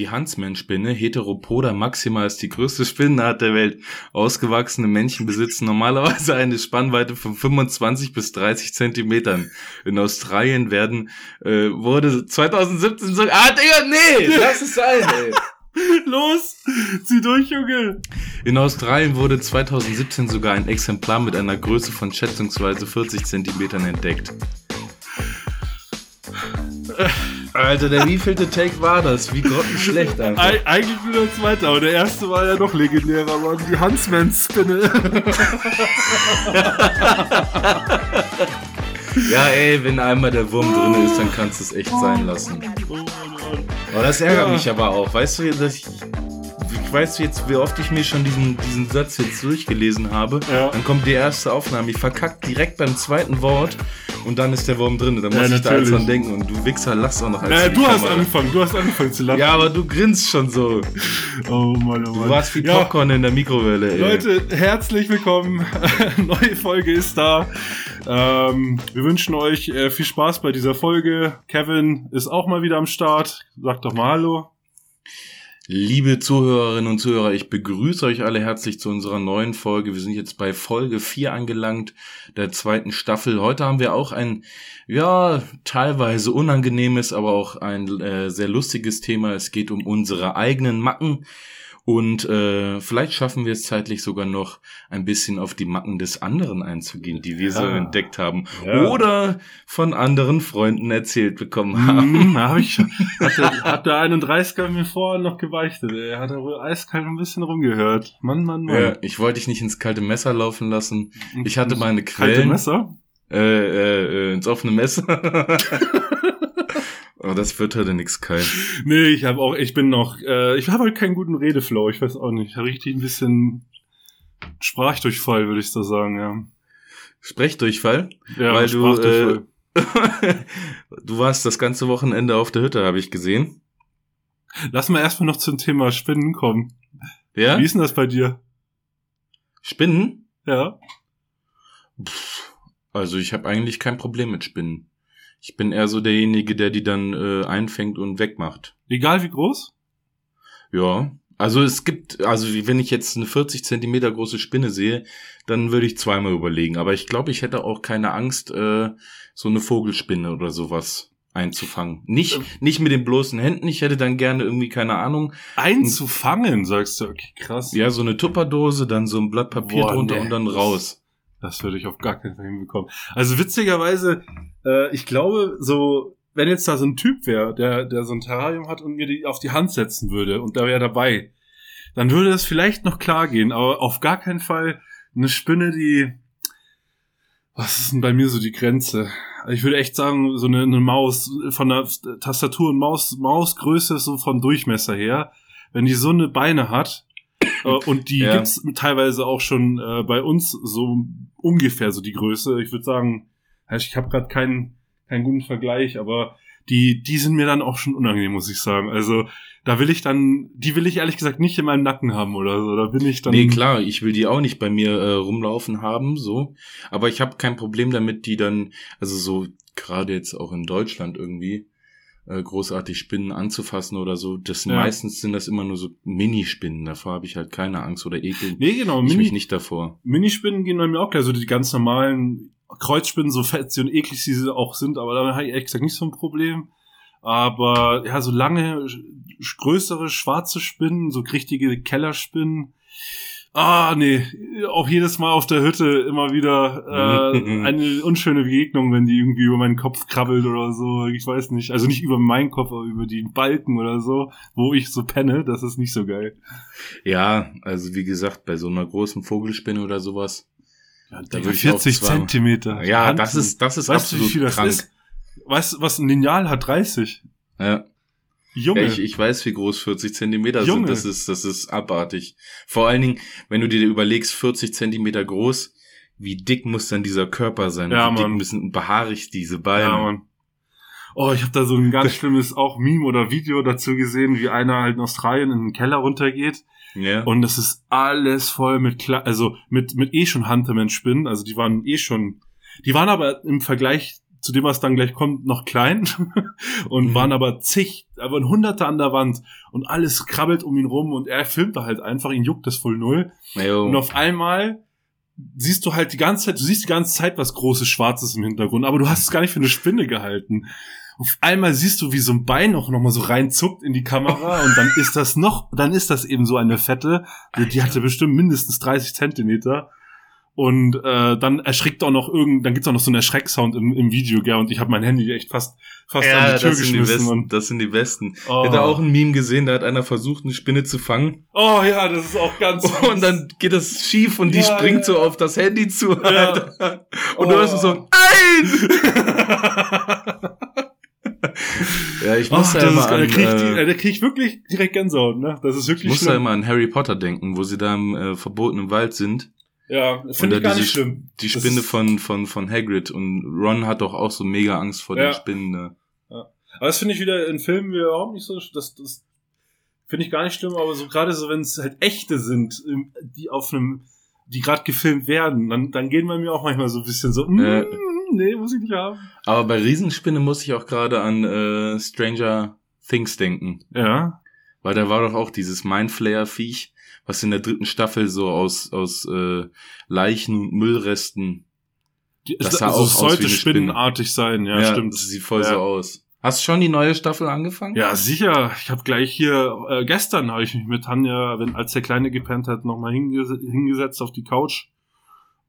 die Huntsman-Spinne, Heteropoda maxima ist die größte Spinnenart der Welt. Ausgewachsene Männchen besitzen normalerweise eine Spannweite von 25 bis 30 Zentimetern. In Australien werden, äh, wurde 2017 so, ah, Digga, nee, lass es sein, ey. Los, zieh durch, Junge. In Australien wurde 2017 sogar ein Exemplar mit einer Größe von schätzungsweise 40 Zentimetern entdeckt. Alter, der wievielte Take war das? Wie grottenschlecht einfach. Eig eigentlich nur der zweite, aber der erste war ja noch legendärer, Mann. Die Huntsman-Spinne. ja, ey, wenn einmal der Wurm drin ist, dann kannst du es echt sein lassen. Aber das ärgert ja. mich aber auch. Weißt du, dass ich weißt du jetzt, wie oft ich mir schon diesen, diesen Satz jetzt durchgelesen habe? Ja. Dann kommt die erste Aufnahme. Ich verkack direkt beim zweiten Wort und dann ist der Wurm drin. Da muss ja, ich da alles dran denken. Und du Wichser lachst auch noch als Ja, du hast angefangen, du hast angefangen zu lachen. Ja, aber du grinst schon so. Oh Mann, oh Mann. Du warst wie Popcorn in der Mikrowelle, ey. Leute, herzlich willkommen. Neue Folge ist da. Ähm, wir wünschen euch äh, viel Spaß bei dieser Folge. Kevin ist auch mal wieder am Start. Sag doch mal Hallo. Liebe Zuhörerinnen und Zuhörer, ich begrüße euch alle herzlich zu unserer neuen Folge. Wir sind jetzt bei Folge 4 angelangt, der zweiten Staffel. Heute haben wir auch ein, ja, teilweise unangenehmes, aber auch ein äh, sehr lustiges Thema. Es geht um unsere eigenen Macken. Und äh, vielleicht schaffen wir es zeitlich sogar noch ein bisschen auf die Macken des anderen einzugehen, die wir ja. so entdeckt haben. Ja. Oder von anderen Freunden erzählt bekommen mhm, haben. Hm, hab ich schon. Hat der, hat der 31er mir vorher noch geweichtet. Er hat wohl eiskalt ein bisschen rumgehört. Mann, Mann, Mann. Ja, ich wollte dich nicht ins kalte Messer laufen lassen. Ich hatte meine Quellen. Kalte Messer? Äh, äh, äh, ins offene Messer. Aber das wird heute nix kein. Nee, ich habe auch, ich bin noch, äh, ich habe halt keinen guten Redeflow, ich weiß auch nicht. Richtig ein bisschen Sprachdurchfall, würde ich so sagen, ja. Sprechdurchfall? Ja, weil du, äh, du warst das ganze Wochenende auf der Hütte, habe ich gesehen. Lass mal erstmal noch zum Thema Spinnen kommen. Ja? Wie ist denn das bei dir? Spinnen? Ja. Pff, also ich habe eigentlich kein Problem mit Spinnen. Ich bin eher so derjenige, der die dann äh, einfängt und wegmacht. Egal wie groß? Ja. Also es gibt, also wenn ich jetzt eine 40 Zentimeter große Spinne sehe, dann würde ich zweimal überlegen. Aber ich glaube, ich hätte auch keine Angst, äh, so eine Vogelspinne oder sowas einzufangen. Nicht, ähm. nicht mit den bloßen Händen. Ich hätte dann gerne irgendwie, keine Ahnung. Einzufangen, sagst du, okay, krass. Ja, so eine Tupperdose, dann so ein Blatt Papier Boah, drunter nee. und dann raus. Das würde ich auf gar keinen Fall hinbekommen. Also witzigerweise, äh, ich glaube, so, wenn jetzt da so ein Typ wäre, der, der so ein Terrarium hat und mir die auf die Hand setzen würde und da wäre dabei, dann würde das vielleicht noch klar gehen, aber auf gar keinen Fall eine Spinne, die, was ist denn bei mir so die Grenze? Ich würde echt sagen, so eine, eine Maus von der Tastatur und Maus, Mausgröße so von Durchmesser her. Wenn die so eine Beine hat, äh, und die ja. gibt's teilweise auch schon äh, bei uns so ungefähr so die Größe. Ich würde sagen, ich habe gerade keinen keinen guten Vergleich, aber die die sind mir dann auch schon unangenehm, muss ich sagen. Also da will ich dann, die will ich ehrlich gesagt nicht in meinem Nacken haben oder so. Da bin ich dann. Nee, klar, ich will die auch nicht bei mir äh, rumlaufen haben, so. Aber ich habe kein Problem damit, die dann, also so gerade jetzt auch in Deutschland irgendwie, äh, großartig Spinnen anzufassen oder so. Das ja. meistens sind das immer nur so Minispinnen. Davor habe ich halt keine Angst oder Ekel. Nee, genau. Ich Mini mich nicht davor. Minispinnen gehen bei mir auch gleich. So die ganz normalen Kreuzspinnen, so fetzig und eklig sie auch sind, aber da habe ich ehrlich gesagt nicht so ein Problem. Aber ja, so lange, größere schwarze Spinnen, so richtige Kellerspinnen, Ah, nee, auch jedes Mal auf der Hütte immer wieder äh, eine unschöne Begegnung, wenn die irgendwie über meinen Kopf krabbelt oder so. Ich weiß nicht. Also nicht über meinen Kopf, aber über die Balken oder so, wo ich so penne. Das ist nicht so geil. Ja, also wie gesagt, bei so einer großen Vogelspinne oder sowas. Ja, da würde 40 Zentimeter. Ja, Hand das ist, das ist weißt absolut du, wie viel das krank. Ist? Weißt du, was ein Lineal hat? 30. Ja. Junge. Ich, ich weiß, wie groß 40 Zentimeter Junge. sind. Das ist, das ist abartig. Vor allen Dingen, wenn du dir überlegst, 40 Zentimeter groß, wie dick muss dann dieser Körper sein? Ja, wie dick Mann. müssen behaarig diese Beine? Ja, Mann. Oh, ich habe da so ein ganz schlimmes auch Meme oder Video dazu gesehen, wie einer halt in Australien in den Keller runtergeht. Ja. Und das ist alles voll mit, Kla also mit, mit eh schon Hunterman-Spinnen. Also die waren eh schon, die waren aber im Vergleich zu dem, was dann gleich kommt, noch klein und Mhm. waren aber zig, aber ein Hunderte an der Wand und alles krabbelt um ihn rum und er filmt da halt einfach, ihn juckt das voll null. Jo. Und auf einmal siehst du halt die ganze Zeit, du siehst die ganze Zeit was großes Schwarzes im Hintergrund, aber du hast es gar nicht für eine Spinne gehalten. Auf einmal siehst du, wie so ein Bein auch noch mal so reinzuckt in die Kamera und dann ist das noch, dann ist das eben so eine Fette, die, die hatte bestimmt mindestens 30 Zentimeter. Und äh, dann erschrickt auch noch irgend, dann gibt's auch noch so einen Erschrecksound im, im Video, gell? Und ich habe mein Handy echt fast fast ja, an die Tür das sind die geschmissen. besten. Das sind die besten. oh. Ich hatte auch ein Meme gesehen, da hat einer versucht, eine Spinne zu fangen. oh ja, das ist auch ganz. Und dann geht das schief und die Ja, springt ja. so auf das Handy zu. Ja. Und du Oh. hörst so, nein! ja, ich muss Ach, da immer an, da krieg ich, die, äh, da krieg ich wirklich direkt Gänsehaut, ne? Das ist ich wirklich muss da schlimm. immer an Harry Potter denken, wo sie da im äh, verbotenen Wald sind. Ja, finde ich gar diese nicht schlimm. Die Das Spinne von, von, von Hagrid. Und Ron hat doch auch so mega Angst vor Ja. den Spinnen. Ne? Aber das finde ich wieder in Filmen überhaupt nicht so. Das, das finde ich gar nicht schlimm, aber so gerade so, wenn es halt echte sind, die auf einem, die gerade gefilmt werden, dann, dann gehen bei mir auch manchmal so ein bisschen so, mm, Äh. nee, muss ich nicht haben. Aber bei Riesenspinne muss ich auch gerade an äh, Stranger Things denken. Ja. Weil da war doch auch dieses Mindflayer-Viech, was in der dritten Staffel so aus, aus äh, Leichen und Müllresten. Das sah also auch es aus wie sollte eine Spinne. spinnenartig sein, ja, stimmt. Das sieht voll Ja. so aus. Hast du schon die neue Staffel angefangen? Ja, sicher. Ich habe gleich hier, äh, gestern habe ich mich mit Tanja, wenn, als der Kleine gepennt hat, nochmal hinges hingesetzt auf die Couch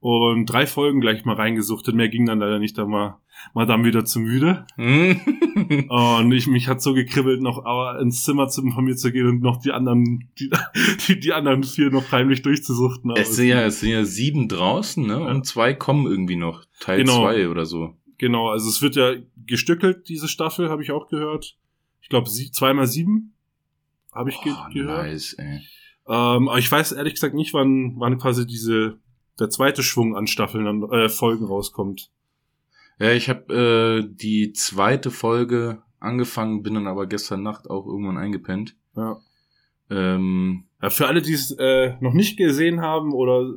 und drei Folgen gleich mal reingesuchtet. Mehr ging dann leider nicht, da war, war dann wieder zu müde. Hm? Und ich, mich hat so gekribbelt, noch aber ins Zimmer zu, von mir zu gehen und noch die anderen, die, die, die anderen vier noch heimlich durchzusuchten. Es, sind ja, es sind ja sieben draußen, ne? Und zwei kommen irgendwie noch. Teil Genau. zwei oder so. Genau, also es wird ja gestückelt, diese Staffel, habe ich auch gehört. Ich glaube, sie, zweimal sieben habe ich ge Oh, gehört. nice, ey. Ähm, aber ich weiß ehrlich gesagt nicht, wann, wann quasi diese, der zweite Schwung an Staffeln, an äh, Folgen rauskommt. Ja, ich habe äh, die zweite Folge angefangen, bin dann aber gestern Nacht auch irgendwann eingepennt. Ja. Ähm, Ja, für alle, die es äh, noch nicht gesehen haben oder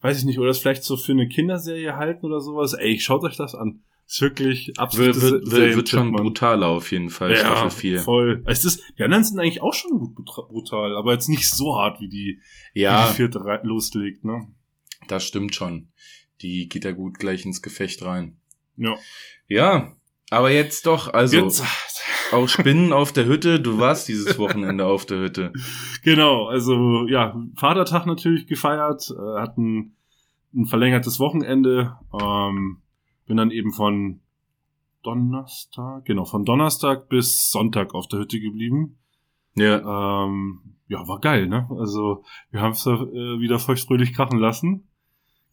weiß ich nicht, oder es vielleicht so für eine Kinderserie halten oder sowas, ey, schaut euch das an. Ist wirklich absolut wird, wird, wird, schon brutaler auf jeden Fall, Staffel 4. voll. Es ist, die anderen sind eigentlich auch schon gut brutal, aber jetzt nicht so hart wie die, wie Ja, die vierte loslegt, ne? Das stimmt schon. Die geht da gut gleich ins Gefecht rein. Ja. Ja, aber jetzt doch, also Jetzt, auch Spinnen auf der Hütte. Du warst dieses Wochenende auf der Hütte. genau, also ja, Vatertag natürlich gefeiert, äh, hatten ein verlängertes Wochenende, ähm, bin dann eben von Donnerstag, genau, von Donnerstag bis Sonntag auf der Hütte geblieben. Ja, Ähm, ja, war geil, ne? Also wir haben es äh, wieder feuchtfröhlich krachen lassen.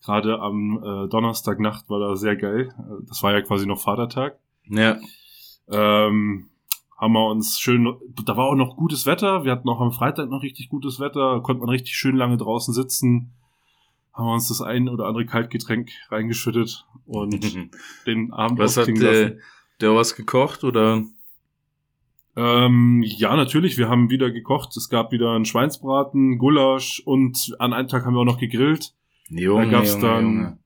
Gerade am äh, Donnerstagnacht war da sehr geil. Äh, Das war ja quasi noch Vatertag. ja, Ähm, haben wir uns schön, da war auch noch gutes Wetter. Wir hatten auch am Freitag noch richtig gutes Wetter. Konnte man richtig schön lange draußen sitzen. Haben wir uns das ein oder andere Kaltgetränk reingeschüttet und den Abend Was hat äh, der was gekocht oder? Ähm, ja, natürlich. Wir haben wieder gekocht. Es gab wieder einen Schweinsbraten, Gulasch und an einem Tag haben wir auch noch gegrillt. Junge, gab's Junge, dann- Junge.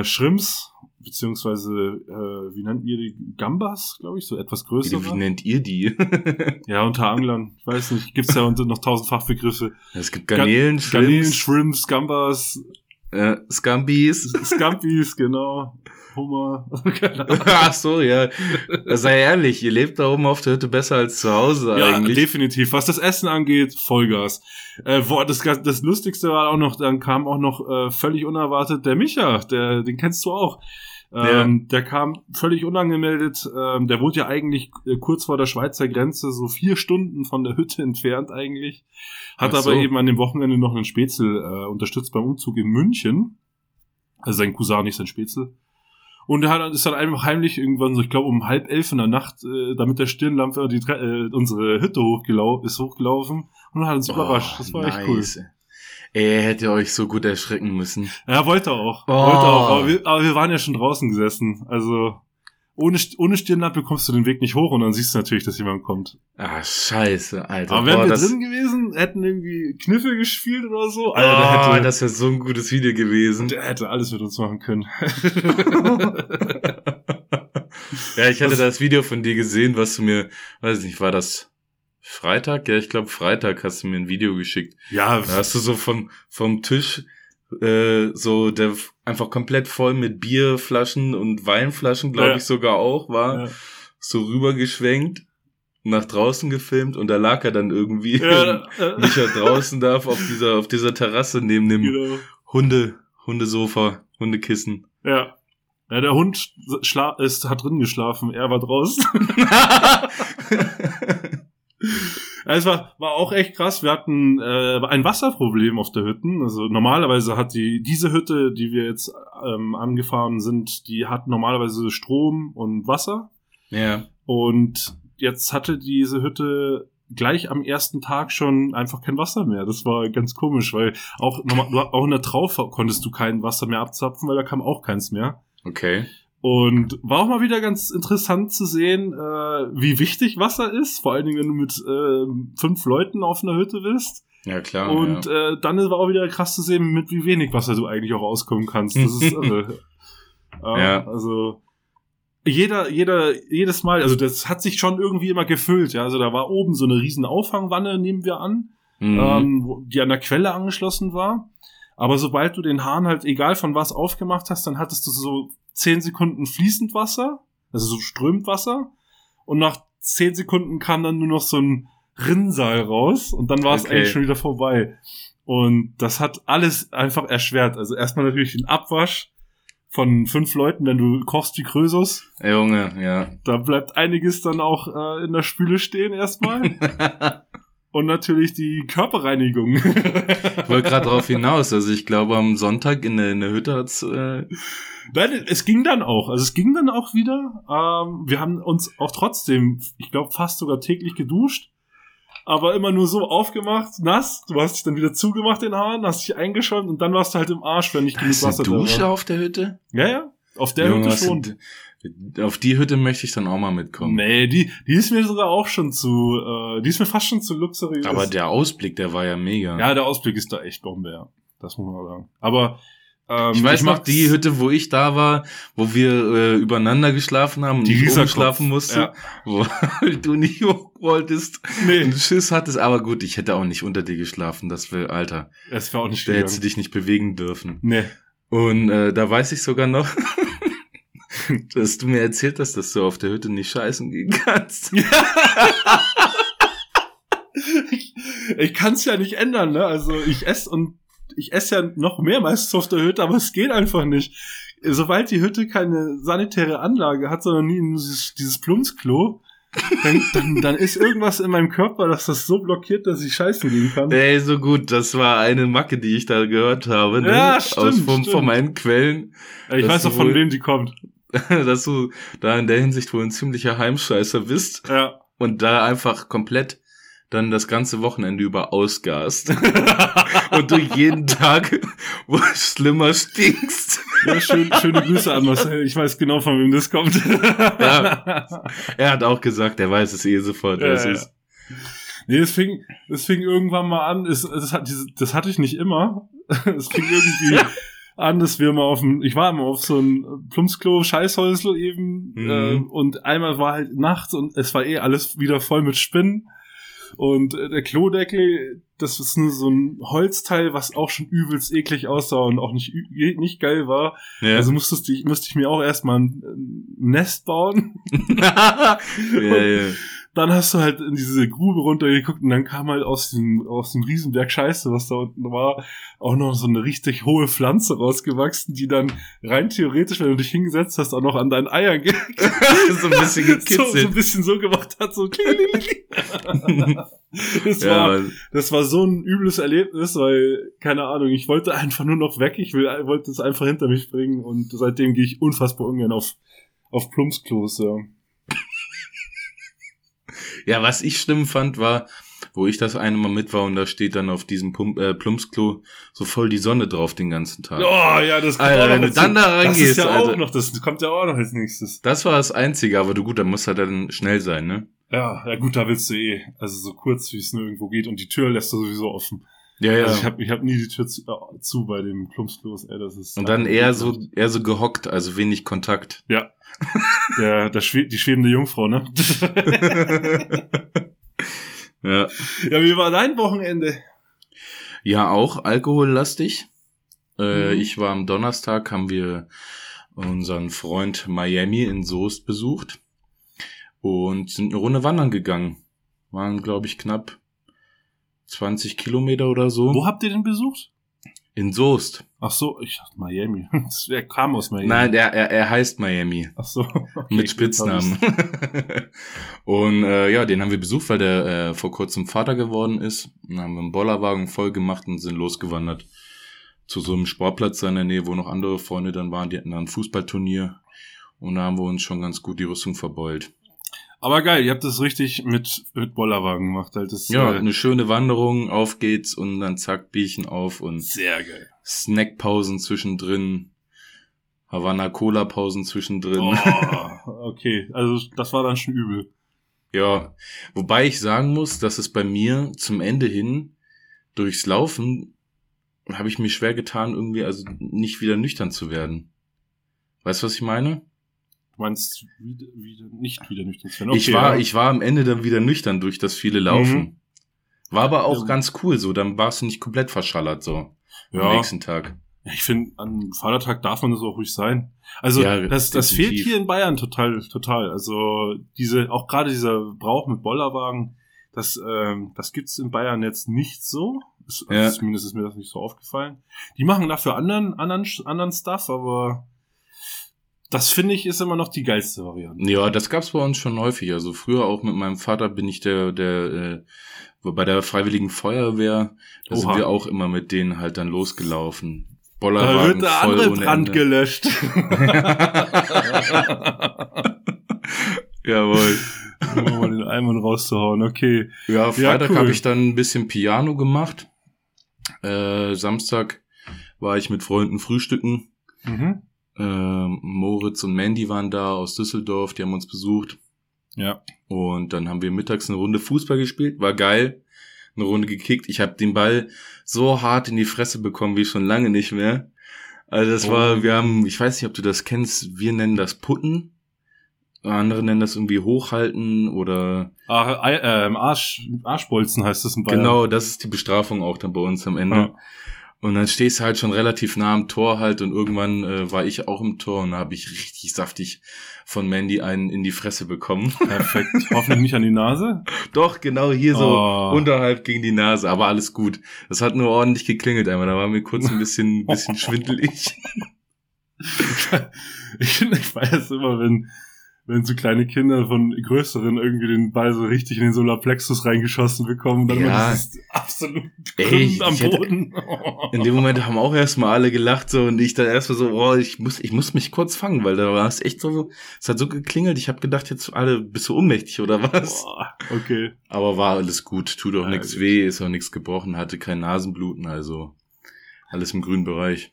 Äh, Shrimps, beziehungsweise, äh, wie nennt ihr die? Gambas, glaube ich, so etwas größer. Wie, wie nennt ihr die? Ja, unter Anglern. Ich weiß nicht. Gibt's ja unter noch tausend Fachbegriffe. es gibt Garnelen, Garnelen, Shrimps, Shrimps, Gambas, äh, Scampis. Scampis, genau. Hummer. Ach so, ja. Sei ehrlich, ihr lebt da oben auf der Hütte besser als zu Hause Ja, eigentlich. definitiv. Was das Essen angeht, Vollgas. Äh, boah, das, das Lustigste war auch noch, dann kam auch noch äh, völlig unerwartet der Micha, der, den kennst du auch. Ähm, Der kam völlig unangemeldet. Ähm, der wohnt ja eigentlich äh, kurz vor der Schweizer Grenze, so vier Stunden von der Hütte entfernt eigentlich. Hat Ach aber so. eben an dem Wochenende noch einen Spätzle äh, unterstützt beim Umzug in München. Also sein Cousin, nicht sein Spätzle. Und er hat, ist dann einfach heimlich irgendwann so, ich glaube um halb elf in der Nacht, äh, damit der Stirnlampe die, äh, unsere Hütte hochgelau ist hochgelaufen und hat uns überrascht. Das war echt cool. Oh, nice. Er hätte euch so gut erschrecken müssen. Ja, wollte er auch. Oh. Wollte er auch. Aber wir, aber wir waren ja schon draußen gesessen. Also ohne, ohne Stirnlampe kommst du den Weg nicht hoch und dann siehst du natürlich, dass jemand kommt. Ah, scheiße, Alter. Aber wären Boah, wir drin gewesen, hätten irgendwie Kniffe gespielt oder so, oh, Alter, der hätte, das wäre so ein gutes Video gewesen. der hätte alles mit uns machen können. Ja, ich hatte Das- das Video von dir gesehen, was du mir, weiß nicht, war das Freitag? Ja, ich glaube Freitag hast du mir ein Video geschickt. Ja, Da hast du so vom, vom Tisch äh, so der einfach komplett voll mit Bierflaschen und Weinflaschen, glaube Ja. ich sogar auch, war ja. so rübergeschwenkt, nach draußen gefilmt und da lag er dann irgendwie Ja, äh, nicht er draußen darf auf dieser auf dieser Terrasse neben dem genau. Hunde Hundesofa, Hundekissen. Ja. Ja, der Hund schla ist, hat drin geschlafen, er war draußen. Es war, war auch echt krass. Wir hatten äh, ein Wasserproblem auf der Hütten. Also normalerweise hat die diese Hütte, die wir jetzt ähm, angefahren sind, die hat normalerweise Strom und Wasser. ja. Und jetzt hatte diese Hütte gleich am ersten Tag schon einfach kein Wasser mehr. Das war ganz komisch, weil auch, auch in der Traufe konntest du kein Wasser mehr abzapfen, weil da kam auch keins mehr. Okay. Und war auch mal wieder ganz interessant zu sehen, äh, wie wichtig Wasser ist, vor allen Dingen, wenn du mit äh, fünf Leuten auf einer Hütte bist. Ja, klar. Und ja. äh, dann war auch wieder krass zu sehen, mit wie wenig Wasser du eigentlich auch auskommen kannst. Das ist irre. ja, Ja. Also jeder, jeder, jedes Mal, also das hat sich schon irgendwie immer gefüllt. Ja, also da war oben so eine riesen Auffangwanne, nehmen wir an Mhm. ähm, die an der Quelle angeschlossen war. Aber sobald du den Hahn halt, egal von was aufgemacht hast, dann hattest du so zehn Sekunden fließend Wasser, also so strömend Wasser. Und nach zehn Sekunden kam dann nur noch so ein Rinnsal raus und dann war es Okay. eigentlich schon wieder vorbei. Und das hat alles einfach erschwert. Also erstmal natürlich den Abwasch von fünf Leuten, wenn du kochst wie Krösus. Junge, ja. Da bleibt einiges dann auch äh, in der Spüle stehen erstmal. Und natürlich die Körperreinigung. Ich wollte gerade darauf hinaus. Also ich glaube, am Sonntag in der, in der Hütte hat's. Äh, Nein, es ging dann auch. Also es ging dann auch wieder. Ähm, wir haben uns auch trotzdem, ich glaube, fast sogar täglich geduscht. Aber immer nur so aufgemacht, nass. Du hast dich dann wieder zugemacht den Haaren, hast dich eingeschäumt und dann warst du halt im Arsch, wenn nicht da genug Wasser Dusche da war. auf der Hütte? Ja, ja. Auf der Junge, Hütte schon. Auf die Hütte möchte ich dann auch mal mitkommen. Nee, die, die ist mir sogar auch schon zu, äh, die ist mir fast schon zu luxuriös. Aber der Ausblick, der war ja mega. ja, der Ausblick ist da echt Bombe, ja. Das muss man sagen. Aber ähm, ich weiß noch, mag's- die Hütte, wo ich da war, wo wir äh, übereinander geschlafen haben und Die ich schlafen musste, Ja. wo du nicht hoch wolltest Nee, und Schiss hattest. Aber gut, ich hätte auch nicht unter dir geschlafen. Das will, Alter, es war auch nicht da hättest du dich nicht bewegen dürfen. Nee. Und äh, da weiß ich sogar noch, dass du mir erzählt hast, dass du auf der Hütte nicht scheißen gehen kannst. ich ich kann es ja nicht ändern, ne? Also ich esse und ich esse ja noch mehr meistens auf der Hütte, aber es geht einfach nicht. Sobald die Hütte keine sanitäre Anlage hat, sondern nie dieses, dieses Plumpsklo, dann, dann, dann ist irgendwas in meinem Körper, dass das so blockiert, dass ich scheißen gehen kann. Ey, so gut, das war eine Macke, die ich da gehört habe, ne? Ja, stimmt, Aus vom, stimmt. von meinen Quellen, ich weiß auch von wem die kommt. dass du da in der Hinsicht wohl ein ziemlicher Heimscheißer bist Ja. und da einfach komplett dann das ganze Wochenende über ausgast und du jeden Tag wo schlimmer stinkst. ja schön, schöne Grüße an Marcel. Ich weiß genau, von wem das kommt. Ja. Er hat auch gesagt, er weiß es eh sofort, wer es Ja, ja. ist. Nee, es fing, es fing irgendwann mal an, es, das, hat, das hatte ich nicht immer. Es fing irgendwie an, dass wir mal auf dem, ich war immer auf so ein Plumpsklo, Scheißhäusl eben, Mhm. äh, und einmal war halt nachts und es war eh alles wieder voll mit Spinnen. Und äh, der Klodeckel, das ist nur so ein Holzteil, was auch schon übelst eklig aussah und auch nicht, nicht geil war. Ja. Also musstest du, musste ich mir auch erstmal ein, Nest bauen. ja, ja. dann hast du halt in diese Grube runtergeguckt und dann kam halt aus dem, aus dem Riesenberg Scheiße, was da unten war, auch noch so eine richtig hohe Pflanze rausgewachsen, die dann rein theoretisch, wenn du dich hingesetzt hast, auch noch an deinen Eiern ge so ein bisschen so, so ein gekitzelt. bisschen so gemacht hat, so das, ja, war, das war so ein übles Erlebnis, weil, keine Ahnung, ich wollte einfach nur noch weg, ich will, wollte es einfach hinter mich bringen und seitdem gehe ich unfassbar ungern auf, auf Plumpsklos, ja. Ja, was ich schlimm fand, war, wo ich das eine Mal mit war und da steht dann auf diesem Pump, äh, Plumpsklo so voll die Sonne drauf den ganzen Tag. Oh, ja, das kommt Alter, wenn du dann da Das ist reingehst, ja Alter. auch noch, das kommt ja auch noch als nächstes. Das war das Einzige, aber du gut, da muss halt dann schnell sein, ne? Ja, ja gut, da willst du eh, also so kurz, wie es nur irgendwo geht und die Tür lässt du sowieso offen. Ja, ja. Also ich habe ich hab nie die Tür zu, äh, zu bei dem Plumpsklos, ey, das ist. und dann eher so, eher so gehockt, also wenig Kontakt. Ja. Der, der Schwe die schwebende Jungfrau, ne? Ja. ja, wie war dein Wochenende? Ja, auch alkohollastig. Äh, Mhm. Ich war am Donnerstag, haben wir unseren Freund Miami in Soest besucht und sind eine Runde wandern gegangen. Waren, glaube ich, knapp 20 Kilometer oder so. Wo habt ihr den besucht? In Soest. Ach so, ich dachte Miami. Er kam aus Miami. Nein, er, er, er heißt Miami. Ach so. okay, mit Spitznamen. und äh, ja, den haben wir besucht, weil der äh, vor kurzem Vater geworden ist. Dann haben wir einen Bollerwagen voll gemacht und sind losgewandert zu so einem Sportplatz da in der Nähe, wo noch andere Freunde dann waren. Die hatten da ein Fußballturnier. Und da haben wir uns schon ganz gut die Rüstung verbeult. Aber geil, ihr habt das richtig mit, mit Bollerwagen gemacht. Halt. Das, Ja, äh, eine schöne Wanderung, auf geht's und dann zack, Bierchen auf und sehr geil. Snackpausen zwischendrin. Havanna Cola Pausen zwischendrin. Oh, okay, also das war dann schon übel. Ja, wobei ich sagen muss, dass es bei mir zum Ende hin durchs Laufen habe ich mir schwer getan, irgendwie also nicht wieder nüchtern zu werden. Weißt du, was ich meine? Meinst wieder, wieder, nicht wieder nüchtern zu werden. ich Okay, war, ja. ich war am Ende dann wieder nüchtern durch das viele Laufen. Mhm. War aber auch Ja. ganz cool so, dann warst du nicht komplett verschallert so am Ja. nächsten Tag. Ja, ich finde, an Vatertag darf man das auch ruhig sein. Also Ja, das, das fehlt hier in Bayern total, total. Also diese, auch gerade dieser Brauch mit Bollerwagen, das, ähm, das gibt's in Bayern jetzt nicht so. Ist, also Ja. Zumindest ist mir das nicht so aufgefallen. Die machen dafür anderen, anderen, anderen Stuff, aber das finde ich ist immer noch die geilste Variante. Ja, das gab's bei uns schon häufig. Also früher auch mit meinem Vater bin ich der, der, äh, bei der Freiwilligen Feuerwehr, da sind Oha. wir auch immer mit denen halt dann losgelaufen. Da Bollerwagen wird der voll andere ohne Brand Ende. gelöscht. Jawohl. um mal den Eimer rauszuhauen, okay. Ja, Freitag cool. habe ich dann ein bisschen Piano gemacht. Äh, Samstag war ich mit Freunden frühstücken. Mhm. Äh, Moritz und Mandy waren da aus Düsseldorf, die haben uns besucht. Ja. Und dann haben wir mittags eine Runde Fußball gespielt. War geil. Eine Runde gekickt. Ich habe den Ball so hart in die Fresse bekommen wie schon lange nicht mehr. Also das Oh. war, wir haben, ich weiß nicht, ob du das kennst, wir nennen das Putten. Andere nennen das irgendwie Hochhalten oder Ah, Ei- ähm, Arsch, Arschbolzen heißt das in Bayern. genau, das ist die Bestrafung auch dann bei uns am Ende. Ja. Und dann stehst du halt schon relativ nah am Tor halt und irgendwann äh, war ich auch im Tor und da habe ich richtig saftig von Mandy einen in die Fresse bekommen. Perfekt. Hoffentlich nicht an die Nase. Doch, genau hier so Oh. unterhalb gegen die Nase, aber alles gut. Das hat nur ordentlich geklingelt einmal, da war mir kurz ein bisschen, bisschen schwindelig. Ich ich weiß immer, wenn, wenn so kleine Kinder von größeren irgendwie den Ball so richtig in den Solarplexus reingeschossen bekommen, dann Ja. immer dieses absolut Ey, am ich hätte- Boden. In dem Moment haben auch erstmal alle gelacht so und ich dann erstmal so, oh, ich muss, ich muss mich kurz fangen, weil da war es echt so, es hat so geklingelt, ich habe gedacht, jetzt alle, bist du ohnmächtig oder was? Boah, okay. Aber war alles gut, tut auch Ja, nichts weh, ist auch nichts gebrochen, hatte kein Nasenbluten, also alles im grünen Bereich.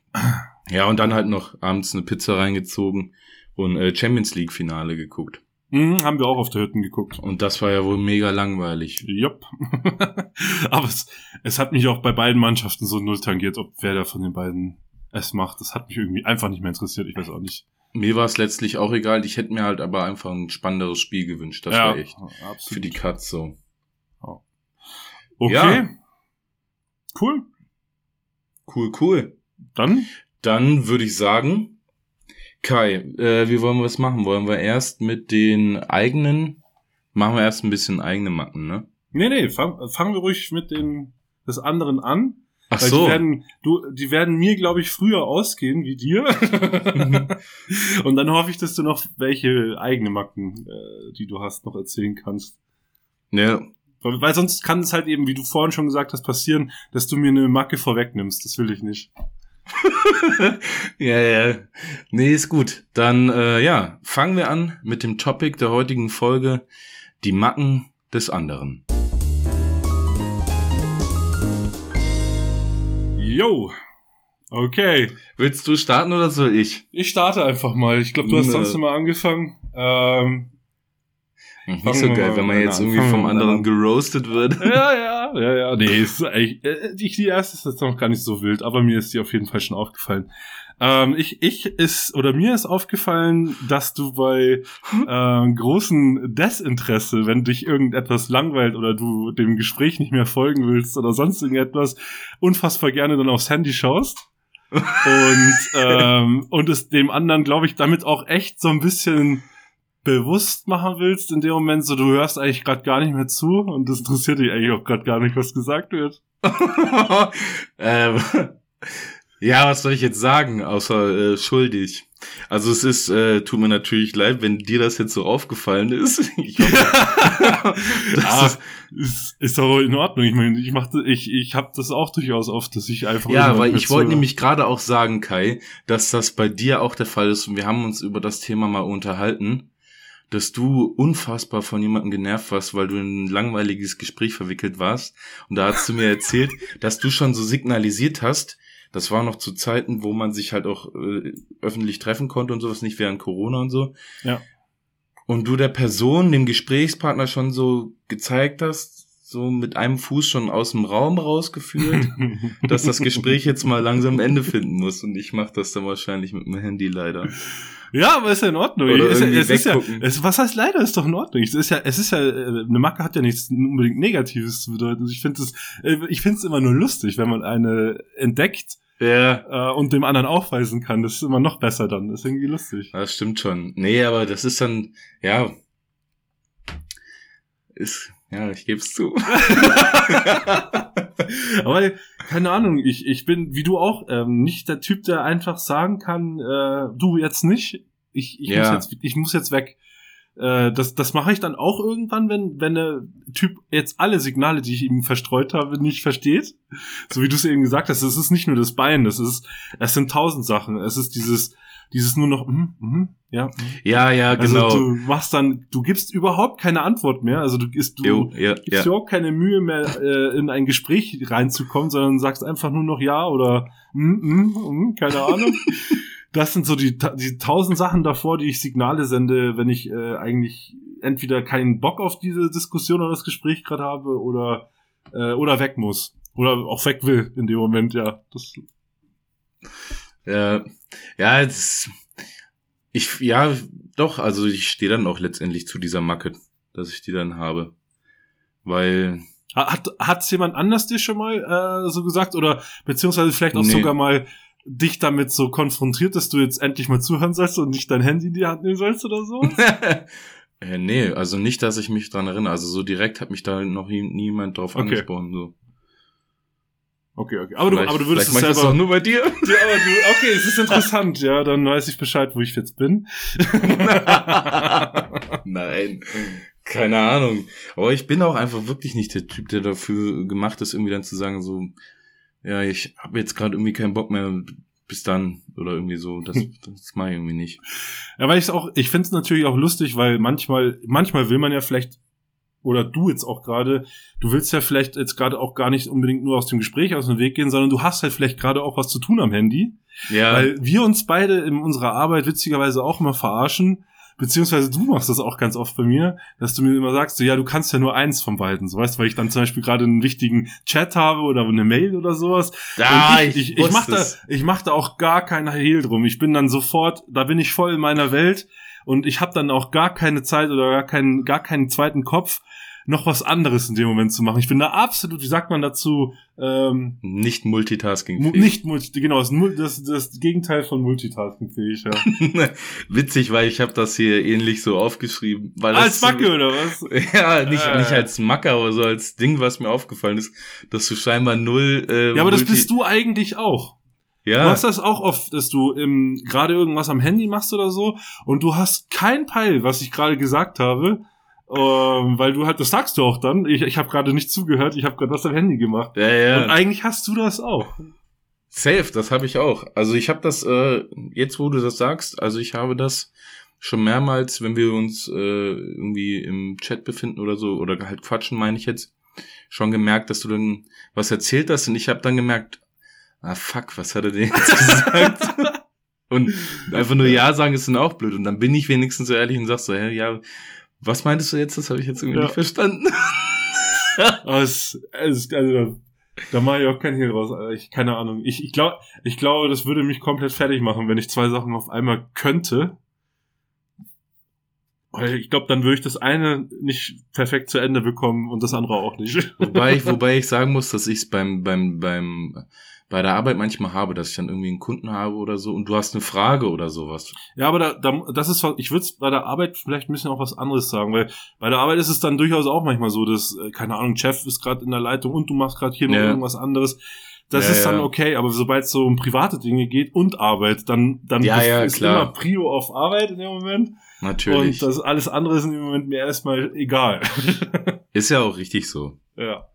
Ja, und dann halt noch abends eine Pizza reingezogen und äh, Champions League Finale geguckt. Mhm, haben wir auch auf der Hütten geguckt. Und das war ja wohl mega langweilig. Jupp. Aber es, es hat mich auch bei beiden Mannschaften so null tangiert, ob wer da von den beiden es macht. Das hat mich irgendwie einfach nicht mehr interessiert. Ich weiß auch nicht. Mir war es letztlich auch egal, ich hätte mir halt aber einfach ein spannenderes Spiel gewünscht. Das war echt absolut. für die Cuts so. Okay. Ja. Cool. Cool, cool. Dann Dann würde ich sagen, Kai, äh, wie wollen wir das machen? Wollen wir erst mit den eigenen, machen wir erst ein bisschen eigene Macken, ne? Nee, nee, fang, fangen wir ruhig mit den des anderen an. Ach weil so. die werden, du, die werden mir, glaube ich, früher ausgehen wie dir. Und dann hoffe ich, dass du noch welche eigene Macken, äh, die du hast, noch erzählen kannst. ja, Weil, weil sonst kann es halt eben, wie du vorhin schon gesagt hast, passieren, dass du mir eine Macke vorwegnimmst. Das will ich nicht. ja, ja. Nee, ist gut. Dann, äh, ja, fangen wir an mit dem Topic der heutigen Folge, die Macken des anderen. Yo. Okay. Willst du starten oder soll ich? Ich starte einfach mal. Ich glaube, du hast Nö. sonst immer angefangen. Ähm, Nicht so geil, wenn man jetzt irgendwie vom anderen geroastet wird. Ja, ja, ja, ja. Nee, ist eigentlich, äh, die, die erste ist jetzt noch gar nicht so wild, aber mir ist die auf jeden Fall schon aufgefallen. Ähm, ich, ich ist, oder mir ist aufgefallen, dass du bei äh, großen Desinteresse, wenn dich irgendetwas langweilt oder du dem Gespräch nicht mehr folgen willst oder sonst irgendetwas, unfassbar gerne dann aufs Handy schaust. und, ähm, und es dem anderen, glaube ich, damit auch echt so ein bisschen bewusst machen willst in dem Moment, so du hörst eigentlich gerade gar nicht mehr zu und das interessiert dich eigentlich auch gerade gar nicht, was gesagt wird. ähm, ja, was soll ich jetzt sagen, außer äh, schuldig. Also es ist, äh, tut mir natürlich leid, wenn dir das jetzt so aufgefallen ist. Ich hoffe, das ah, ist, ist, ist doch in Ordnung. Ich meine, ich mache, ich, ich habe das auch durchaus oft, dass ich einfach. Ja, weil ich wollte nämlich gerade auch sagen, Kai, dass das bei dir auch der Fall ist. Und wir haben uns über das Thema mal unterhalten dass du unfassbar von jemandem genervt warst, weil du in ein langweiliges Gespräch verwickelt warst. Und da hast du mir erzählt, dass du schon so signalisiert hast, das war noch zu Zeiten, wo man sich halt auch äh, öffentlich treffen konnte und sowas, nicht während Corona und so. Ja. Und du der Person, dem Gesprächspartner schon so gezeigt hast, so mit einem Fuß schon aus dem Raum rausgeführt, dass das Gespräch jetzt mal langsam ein Ende finden muss. Und ich mache das dann wahrscheinlich mit dem Handy leider. Ja, aber ist ja in Ordnung. Oder ist ja, es ist ja, es, was heißt leider ist doch in Ordnung. Es ist ja, es ist ja, äh, eine Macke hat ja nichts unbedingt Negatives zu bedeuten. Ich finde es, äh, ich finde es immer nur lustig, wenn man eine entdeckt, ja. Äh, und dem anderen aufweisen kann. Das ist immer noch besser dann. Das ist irgendwie lustig. Das stimmt schon. Nee, aber das ist dann, ja, ist, ja, ich gebe es zu. aber keine Ahnung, ich, ich bin, wie du auch, ähm, nicht der Typ, der einfach sagen kann, äh, du jetzt nicht, ich, ich, ja. muss, jetzt, ich muss jetzt weg. Äh, das das mache ich dann auch irgendwann, wenn, wenn der Typ jetzt alle Signale, die ich ihm verstreut habe, nicht versteht. So wie du es eben gesagt hast, es ist nicht nur das Bein, das ist, es sind tausend Sachen. Es ist dieses, dieses nur noch, mm, mm, ja. Mm. Ja, ja, genau. Also du machst dann, du gibst überhaupt keine Antwort mehr. Also du, ist, du jo, ja, gibst ja. überhaupt keine Mühe mehr, äh, in ein Gespräch reinzukommen, sondern sagst einfach nur noch ja oder mm, mm, mm, keine Ahnung. das sind so die, die tausend Sachen davor, die ich Signale sende, wenn ich äh, eigentlich entweder keinen Bock auf diese Diskussion oder das Gespräch gerade habe oder, äh, oder weg muss. Oder auch weg will in dem Moment, ja. Das ja, ja, das, ich, ja, doch, also ich stehe dann auch letztendlich zu dieser Macke, dass ich die dann habe. Weil. Hat, hat's jemand anders dir schon mal äh, so gesagt? Oder beziehungsweise vielleicht auch nee. sogar mal dich damit so konfrontiert, dass du jetzt endlich mal zuhören sollst und nicht dein Handy in die Hand nehmen sollst oder so? äh, nee, also nicht, dass ich mich dran erinnere. Also so direkt hat mich da noch nie, niemand drauf okay. angesprochen. So. Okay, okay. Aber du, aber du würdest es selber. Nur bei dir. Ja, aber du, okay, es ist interessant, ja, dann weiß ich Bescheid, wo ich jetzt bin. Nein. Keine Ahnung. Aber ich bin auch einfach wirklich nicht der Typ, der dafür gemacht ist, irgendwie dann zu sagen, so, ja, ich habe jetzt gerade irgendwie keinen Bock mehr, bis dann oder irgendwie so. Das, das mache ich irgendwie nicht. Ja, weil ich auch, ich finde es natürlich auch lustig, weil manchmal, manchmal will man ja vielleicht oder du jetzt auch gerade, du willst ja vielleicht jetzt gerade auch gar nicht unbedingt nur aus dem Gespräch aus dem Weg gehen, sondern du hast halt vielleicht gerade auch was zu tun am Handy. Ja. Weil wir uns beide in unserer Arbeit witzigerweise auch immer verarschen, beziehungsweise du machst das auch ganz oft bei mir, dass du mir immer sagst, so, ja, du kannst ja nur eins von beiden, so weißt, weil ich dann zum Beispiel gerade einen wichtigen Chat habe oder eine Mail oder sowas. Ja, ich, ich, ich, ich mach da, ich mach da auch gar keinen Hehl drum. Ich bin dann sofort, da bin ich voll in meiner Welt und ich habe dann auch gar keine Zeit oder gar keinen, gar keinen zweiten Kopf, noch was anderes in dem Moment zu machen. Ich bin da absolut, wie sagt man dazu, ähm, nicht multitasking fähig. Nicht multi, genau, das, das, das Gegenteil von multitasking fähig, ja. Witzig, weil ich habe das hier ähnlich so aufgeschrieben. Weil als Macke oder was? ja, nicht, äh. nicht als Macke, aber so als Ding, was mir aufgefallen ist, dass du scheinbar null. Äh, ja, aber das bist du eigentlich auch. Ja. Du hast das auch oft, dass du im, gerade irgendwas am Handy machst oder so und du hast kein Peil, was ich gerade gesagt habe ähm, weil du halt, das sagst du auch dann. Ich, ich habe gerade nicht zugehört, ich habe gerade was am Handy gemacht. Ja, ja. Und eigentlich hast du das auch. Safe, das habe ich auch. Also ich habe das, äh, jetzt wo du das sagst, also ich habe das schon mehrmals, wenn wir uns äh, irgendwie im Chat befinden oder so, oder halt quatschen, meine ich jetzt, schon gemerkt, dass du dann was erzählt hast und ich habe dann gemerkt, ah fuck, was hat er denn jetzt gesagt? und einfach nur Ja sagen ist dann auch blöd. Und dann bin ich wenigstens so ehrlich und sag so, hä, ja, Was meintest du jetzt? Das habe ich jetzt irgendwie ja. nicht verstanden. es, es, also, da mache ich auch kein Hehl draus. Ich, keine Ahnung. Ich, ich glaube, ich glaube, das würde mich komplett fertig machen, wenn ich zwei Sachen auf einmal könnte. Ich glaube, dann würde ich das eine nicht perfekt zu Ende bekommen und das andere auch nicht. Wobei ich, wobei ich sagen muss, dass ich es beim, beim, beim bei der Arbeit manchmal habe, dass ich dann irgendwie einen Kunden habe oder so und du hast eine Frage oder sowas. Ja, aber da, da das ist, ich würde bei der Arbeit vielleicht ein bisschen auch was anderes sagen, weil bei der Arbeit ist es dann durchaus auch manchmal so, dass, äh, keine Ahnung, Chef ist gerade in der Leitung und du machst gerade hier noch ja. irgendwas anderes. Das ja, ist dann okay, aber sobald es so um private Dinge geht und Arbeit, dann, dann ja, ja, ist klar. immer Prio auf Arbeit in dem Moment. Natürlich. Und das alles andere ist in dem Moment mir erstmal egal. ist ja auch richtig so. Ja.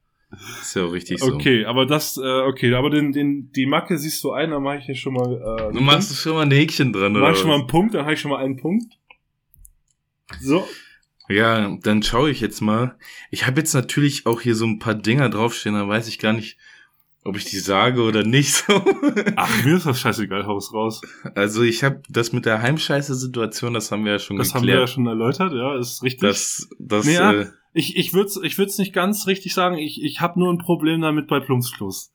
Ist ja auch richtig so. Okay, aber das, äh, okay, aber den, den, die Macke siehst du ein, dann mache ich hier schon mal. Äh, du machst Punkt. schon mal ein Häkchen dran, oder? Mach schon mal einen Punkt, dann habe ich schon mal einen Punkt. So. Ja, dann schaue ich jetzt mal. Ich habe jetzt natürlich auch hier so ein paar Dinger draufstehen, da weiß ich gar nicht, ob ich die sage oder nicht so. Ach, mir ist das scheißegal, Haus raus. Also ich habe das mit der Heimscheiße-Situation, das haben wir ja schon das geklärt. Das haben wir ja schon erläutert, ja, ist richtig. Das, das, nee, ja, äh, ich, ich würde es ich würd's nicht ganz richtig sagen. Ich, ich habe nur ein Problem damit bei Plumpsklos.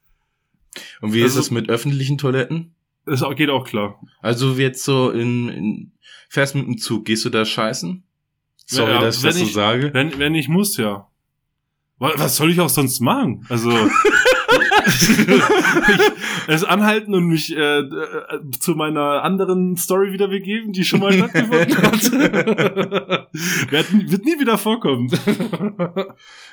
Und wie also, ist es mit öffentlichen Toiletten? Es geht auch klar. Also jetzt so in, in fährst mit dem Zug, gehst du da scheißen? Sorry, ja, dass ich das so sage. Wenn, wenn ich muss, ja. Was soll ich auch sonst machen? Also es anhalten und mich äh, äh, zu meiner anderen Story wieder begeben, die schon mal stattgefunden hat. wird, wird nie wieder vorkommen.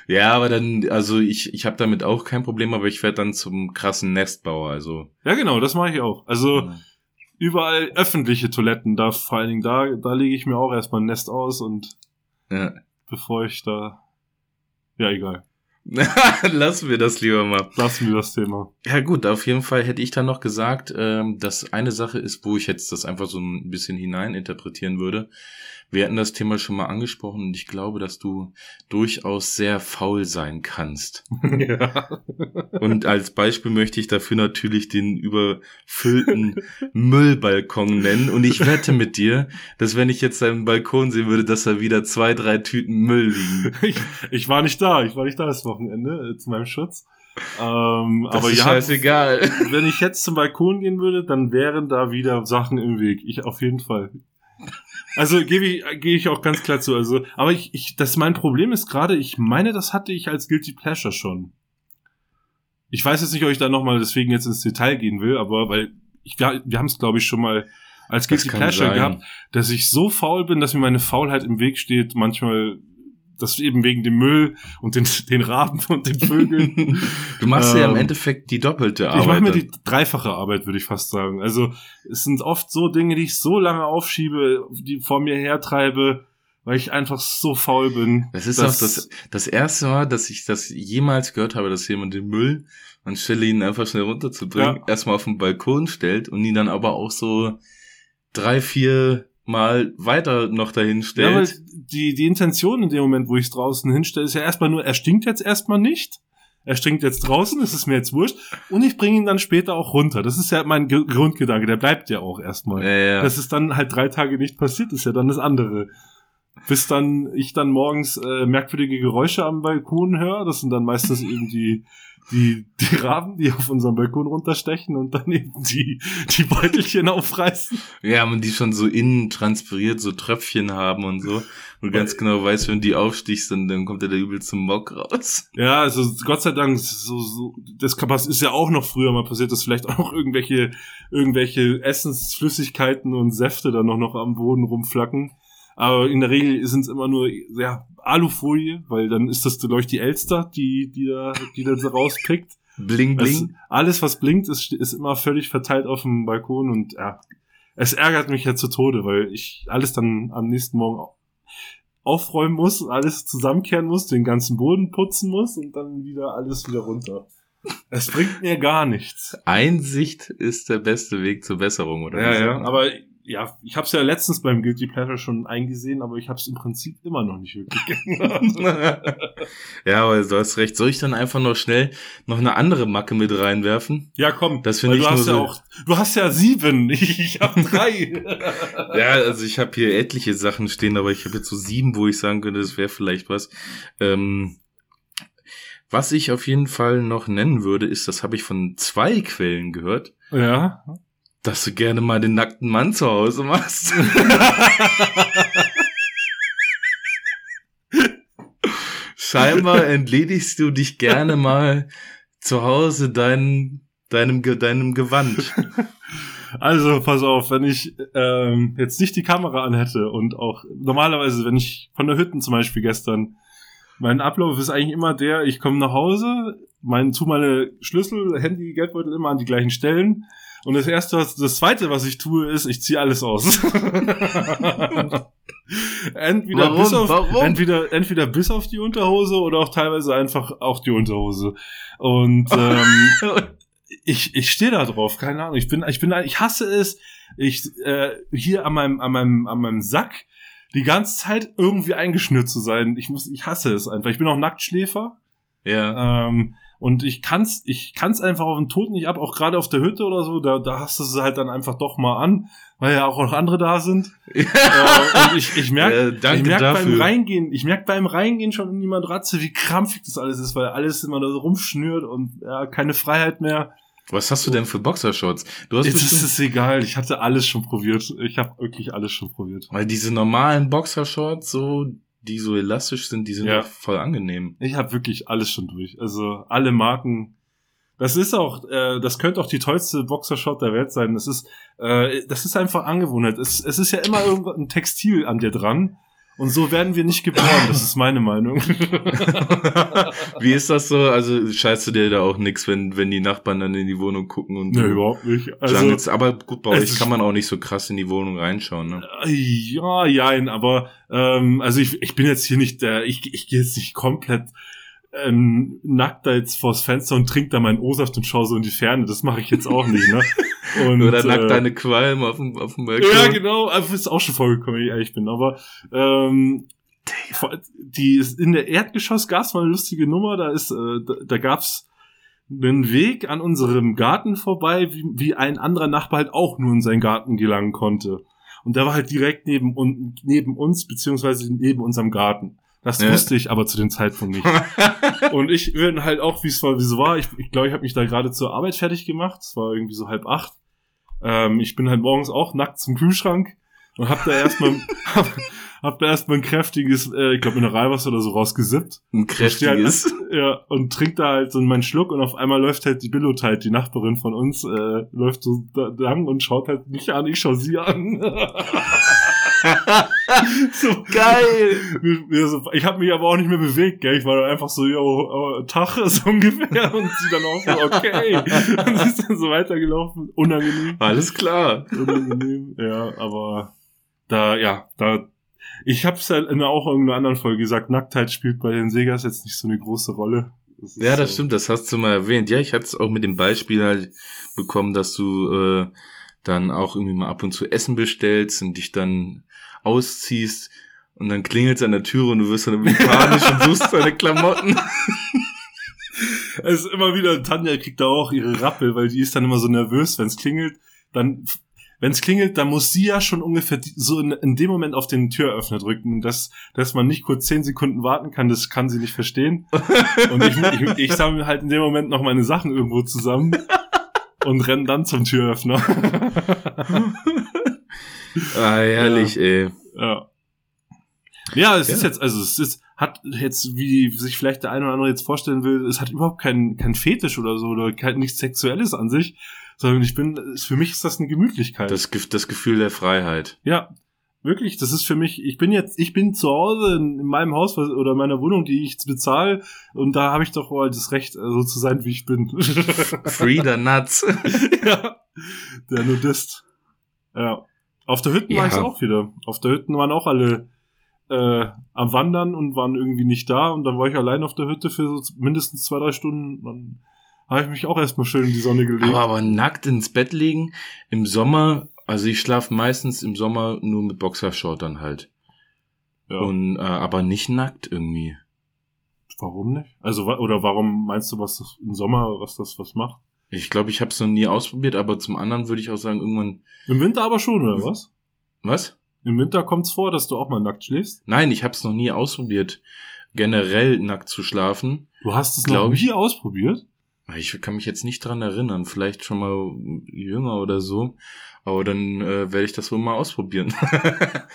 ja, aber dann, also ich, ich habe damit auch kein Problem, aber ich werde dann zum krassen Nestbauer, also. Ja, genau, das mache ich auch. Also ja. überall öffentliche Toiletten, da vor allen Dingen da, da lege ich mir auch erstmal ein Nest aus und ja. bevor ich da. Ja, egal. Lassen wir das lieber mal. Lassen wir das Thema. Ja gut, auf jeden Fall hätte ich dann noch gesagt, ähm, dass eine Sache ist, wo ich jetzt das einfach so ein bisschen hineininterpretieren würde. Wir hatten das Thema schon mal angesprochen und ich glaube, dass du durchaus sehr faul sein kannst. Ja. Und als Beispiel möchte ich dafür natürlich den überfüllten Müllbalkon nennen. Und ich wette mit dir, dass wenn ich jetzt deinen Balkon sehen würde, dass da wieder zwei, drei Tüten Müll liegen. Ich, ich war nicht da, ich war nicht da das Wochenende äh, zu meinem Schutz. Ähm, das aber ist ja, scheißegal. Wenn ich jetzt zum Balkon gehen würde, dann wären da wieder Sachen im Weg. Ich auf jeden Fall. Also gebe ich, gehe ich auch ganz klar zu. Also, aber ich, ich, das mein Problem ist gerade, ich meine, das hatte ich als Guilty Pleasure schon. Ich weiß jetzt nicht, ob ich da nochmal deswegen jetzt ins Detail gehen will, aber weil ich, wir, wir haben es, glaube ich, schon mal als Guilty Pleasure sein. gehabt, dass ich so faul bin, dass mir meine Faulheit im Weg steht, manchmal das eben wegen dem Müll und den, den Raben und den Vögeln. du machst ähm, ja im ähm, Endeffekt die doppelte Arbeit. Ich mache mir die dreifache Arbeit, würde ich fast sagen. Also es sind oft so Dinge, die ich so lange aufschiebe, die vor mir hertreibe, weil ich einfach so faul bin. Das ist auch das, das erste Mal, dass ich das jemals gehört habe, dass jemand den Müll anstelle ihn einfach schnell runterzubringen, ja. erstmal auf den Balkon stellt und ihn dann aber auch so drei, vier mal weiter noch dahin stellt. Ja, weil die, die Intention in dem Moment, wo ich es draußen hinstelle, ist ja erstmal nur, er stinkt jetzt erstmal nicht. Er stinkt jetzt draußen, das ist mir jetzt wurscht. Und ich bringe ihn dann später auch runter. Das ist ja mein G Grundgedanke, der bleibt ja auch erstmal. Ja, ja. Dass es dann halt drei Tage nicht passiert, ist ja dann das andere. Bis dann ich dann morgens äh, merkwürdige Geräusche am Balkon höre. Das sind dann meistens eben die die, die Raben, die auf unserem Balkon runterstechen und dann eben die, die Beutelchen aufreißen. Ja, und die schon so innen transpiriert, so Tröpfchen haben und so. Und ganz genau weiß, wenn die aufstichst, dann, dann kommt ja der übelste Mock raus. Ja, also Gott sei Dank, so, so, das ist ja auch noch früher mal passiert, dass vielleicht auch irgendwelche, irgendwelche Essensflüssigkeiten und Säfte dann noch, noch am Boden rumflacken. Aber in der Regel sind es immer nur ja, Alufolie, weil dann ist das durch die Elster, die, die da, die da so rauspickt. Bling, bling. Es, alles, was blinkt, ist, ist immer völlig verteilt auf dem Balkon und ja, es ärgert mich ja zu Tode, weil ich alles dann am nächsten Morgen aufräumen muss, alles zusammenkehren muss, den ganzen Boden putzen muss und dann wieder alles wieder runter. Es bringt mir gar nichts. Einsicht ist der beste Weg zur Besserung, oder? Ja, ja, aber ja, ich habe es ja letztens beim Guilty Pleasure schon eingesehen, aber ich habe es im Prinzip immer noch nicht wirklich ja, aber du hast recht. Soll ich dann einfach noch schnell noch eine andere Macke mit reinwerfen? Ja, komm. Das finde ich du nur hast ja so- auch, du hast ja sieben, ich, ich habe drei. Ja, also ich habe hier etliche Sachen stehen, aber ich habe jetzt so sieben, wo ich sagen könnte, das wäre vielleicht was. Ähm, was ich auf jeden Fall noch nennen würde, ist, das habe ich von zwei Quellen gehört, ja. Dass du gerne mal den nackten Mann zu Hause machst. Scheinbar entledigst du dich gerne mal zu Hause dein, deinem, deinem Gewand. Also, pass auf, wenn ich ähm, jetzt nicht die Kamera an hätte und auch normalerweise, wenn ich von der Hütten zum Beispiel gestern, mein Ablauf ist eigentlich immer der, ich komme nach Hause, mein, tu meine Schlüssel, Handy, Geldbeutel immer an die gleichen Stellen und das erste, was, das zweite, was ich tue, ist, ich ziehe alles aus. entweder, Warum? Bis auf, Warum? entweder, entweder bis auf die Unterhose oder auch teilweise einfach auch die Unterhose. Und ähm, ich, ich stehe da drauf, keine Ahnung. Ich bin, ich bin, ich hasse es, ich äh, hier an meinem, an meinem, an meinem Sack die ganze Zeit irgendwie eingeschnürt zu sein. Ich muss, ich hasse es einfach. Ich bin auch Nacktschläfer. ja. Ähm, und ich kann's, ich kann's einfach auf den Tod nicht ab, auch gerade auf der Hütte oder so, da, da hast du sie halt dann einfach doch mal an, weil ja auch noch andere da sind. äh, und ich, ich merke, Äh, ich merk beim. Reingehen, ich merk beim Reingehen schon in die Matratze, wie krampfig das alles ist, weil alles immer da so rumschnürt und ja, keine Freiheit mehr. Was hast du denn für Boxershorts? Du hast Jetzt ist es egal, ich hatte alles schon probiert. Ich habe wirklich alles schon probiert. weil diese normalen Boxershorts, so, die so elastisch sind, die sind Ja. voll angenehm. Ich habe wirklich alles schon durch. Also alle Marken. Das ist auch, äh, das könnte auch die tollste Boxershot der Welt sein. Das ist, äh, das ist einfach Angewohnheit. Es, es ist ja immer irgendein Textil an dir dran. Und so werden wir nicht geboren. Das ist meine Meinung. Wie ist das so? Also scheißt du dir da auch nix, wenn, wenn die Nachbarn dann in die Wohnung gucken und nee, überhaupt nicht. Also, Jungles, aber gut, bei euch kann man auch nicht so krass in die Wohnung reinschauen, ne? Äh, Ja, jein, aber ähm, also ich, ich bin jetzt hier nicht der, ich, ich gehe jetzt nicht komplett ähm, nackt da jetzt vors Fenster und trink da meinen O-Saft und schaue so in die Ferne. Das mache ich jetzt auch nicht, ne? Und, Oder nackt äh, deine Qualm auf dem, auf dem Balkon. Ja, genau, also ist auch schon vorgekommen, wenn ich ehrlich bin. Aber ähm, die ist in der Erdgeschoss gab's mal eine lustige Nummer, da ist, äh, da, da gab's einen Weg an unserem Garten vorbei, wie, wie ein anderer Nachbar halt auch nur in seinen Garten gelangen konnte. Und der war halt direkt neben, un, neben uns, beziehungsweise neben unserem Garten. Das Ja. wusste ich aber zu dem Zeitpunkt nicht. Und ich bin halt auch, wie es war, wie es war. Ich, ich glaube, ich habe mich da gerade zur Arbeit fertig gemacht. Es war irgendwie so halb acht. Ähm, ich bin halt morgens auch nackt zum Kühlschrank und hab da erstmal hab, hab da erstmal ein kräftiges, äh, ich glaube Mineralwasser oder so rausgesippt. Ein halt- kräftiges. Ja, und trink da halt so meinen Schluck und auf einmal läuft halt die Billot halt, die Nachbarin von uns, äh, läuft so lang und schaut halt mich an, ich schau sie an. so, Geil! ich habe mich aber auch nicht mehr bewegt, gell? Ich war einfach so, yo, äh, Tag so ungefähr und sie dann auch so, okay. Und sie ist dann so weitergelaufen. Unangenehm. Alles klar. Unangenehm. Ja, aber da, ja, da. Ich hab's ja in auch in einer anderen Folge gesagt, Nacktheit spielt bei den Segas jetzt nicht so eine große Rolle. ist Ja, das so. stimmt, das hast du mal erwähnt. Ja, ich hatte es auch mit dem Beispiel halt bekommen, dass du äh, dann auch irgendwie mal ab und zu Essen bestellst und dich dann ausziehst und dann klingelt an der Tür und du wirst dann irgendwie panisch und suchst deine Klamotten. Es ist immer wieder, Tanja kriegt da auch ihre Rappel, weil die ist dann immer so nervös, wenn es klingelt. Dann, wenn es klingelt, dann muss sie ja schon ungefähr so in, in dem Moment auf den Türöffner drücken. Dass, dass man nicht kurz zehn Sekunden warten kann, das kann sie nicht verstehen. Und ich, ich, ich sammle halt in dem Moment noch meine Sachen irgendwo zusammen und renn dann zum Türöffner. ah, herrlich, ey. Ja. Ja, es Ja. ist jetzt, also es ist, hat jetzt, wie sich vielleicht der eine oder andere jetzt vorstellen will, es hat überhaupt keinen kein Fetisch oder so oder kein, nichts Sexuelles an sich, sondern ich bin, für mich ist das eine Gemütlichkeit. Das, das Gefühl der Freiheit. ja, wirklich, das ist für mich, ich bin jetzt, ich bin zu Hause in, in meinem Haus oder meiner Wohnung, die ich bezahle und da habe ich doch wohl das Recht, äh, so zu sein, wie ich bin. Free the nuts. ja, der Nudist. Ja. Auf der Hütten war Ja. ich auch wieder. Auf der Hütten waren auch alle äh, am Wandern und waren irgendwie nicht da. Und dann war ich allein auf der Hütte für so mindestens zwei, drei Stunden. Dann habe ich mich auch erstmal schön in die Sonne gelegt. Aber, aber nackt ins Bett legen im Sommer, Also ich schlafe meistens im Sommer nur mit Boxershort dann halt. Ja. Und, äh, aber nicht nackt irgendwie. warum nicht? Also, oder warum meinst du, was das im Sommer, was das was macht? Ich glaube, ich habe es noch nie ausprobiert, aber zum anderen würde ich auch sagen, irgendwann. Im Winter aber schon, oder was? Was? Im Winter kommt's vor, dass du auch mal nackt schläfst? Nein, ich habe es noch nie ausprobiert, generell nackt zu schlafen. Du hast es Glaub noch ich. nie ausprobiert? Ich kann mich jetzt nicht dran erinnern, vielleicht schon mal jünger oder so. Aber dann äh, werde ich das wohl mal ausprobieren.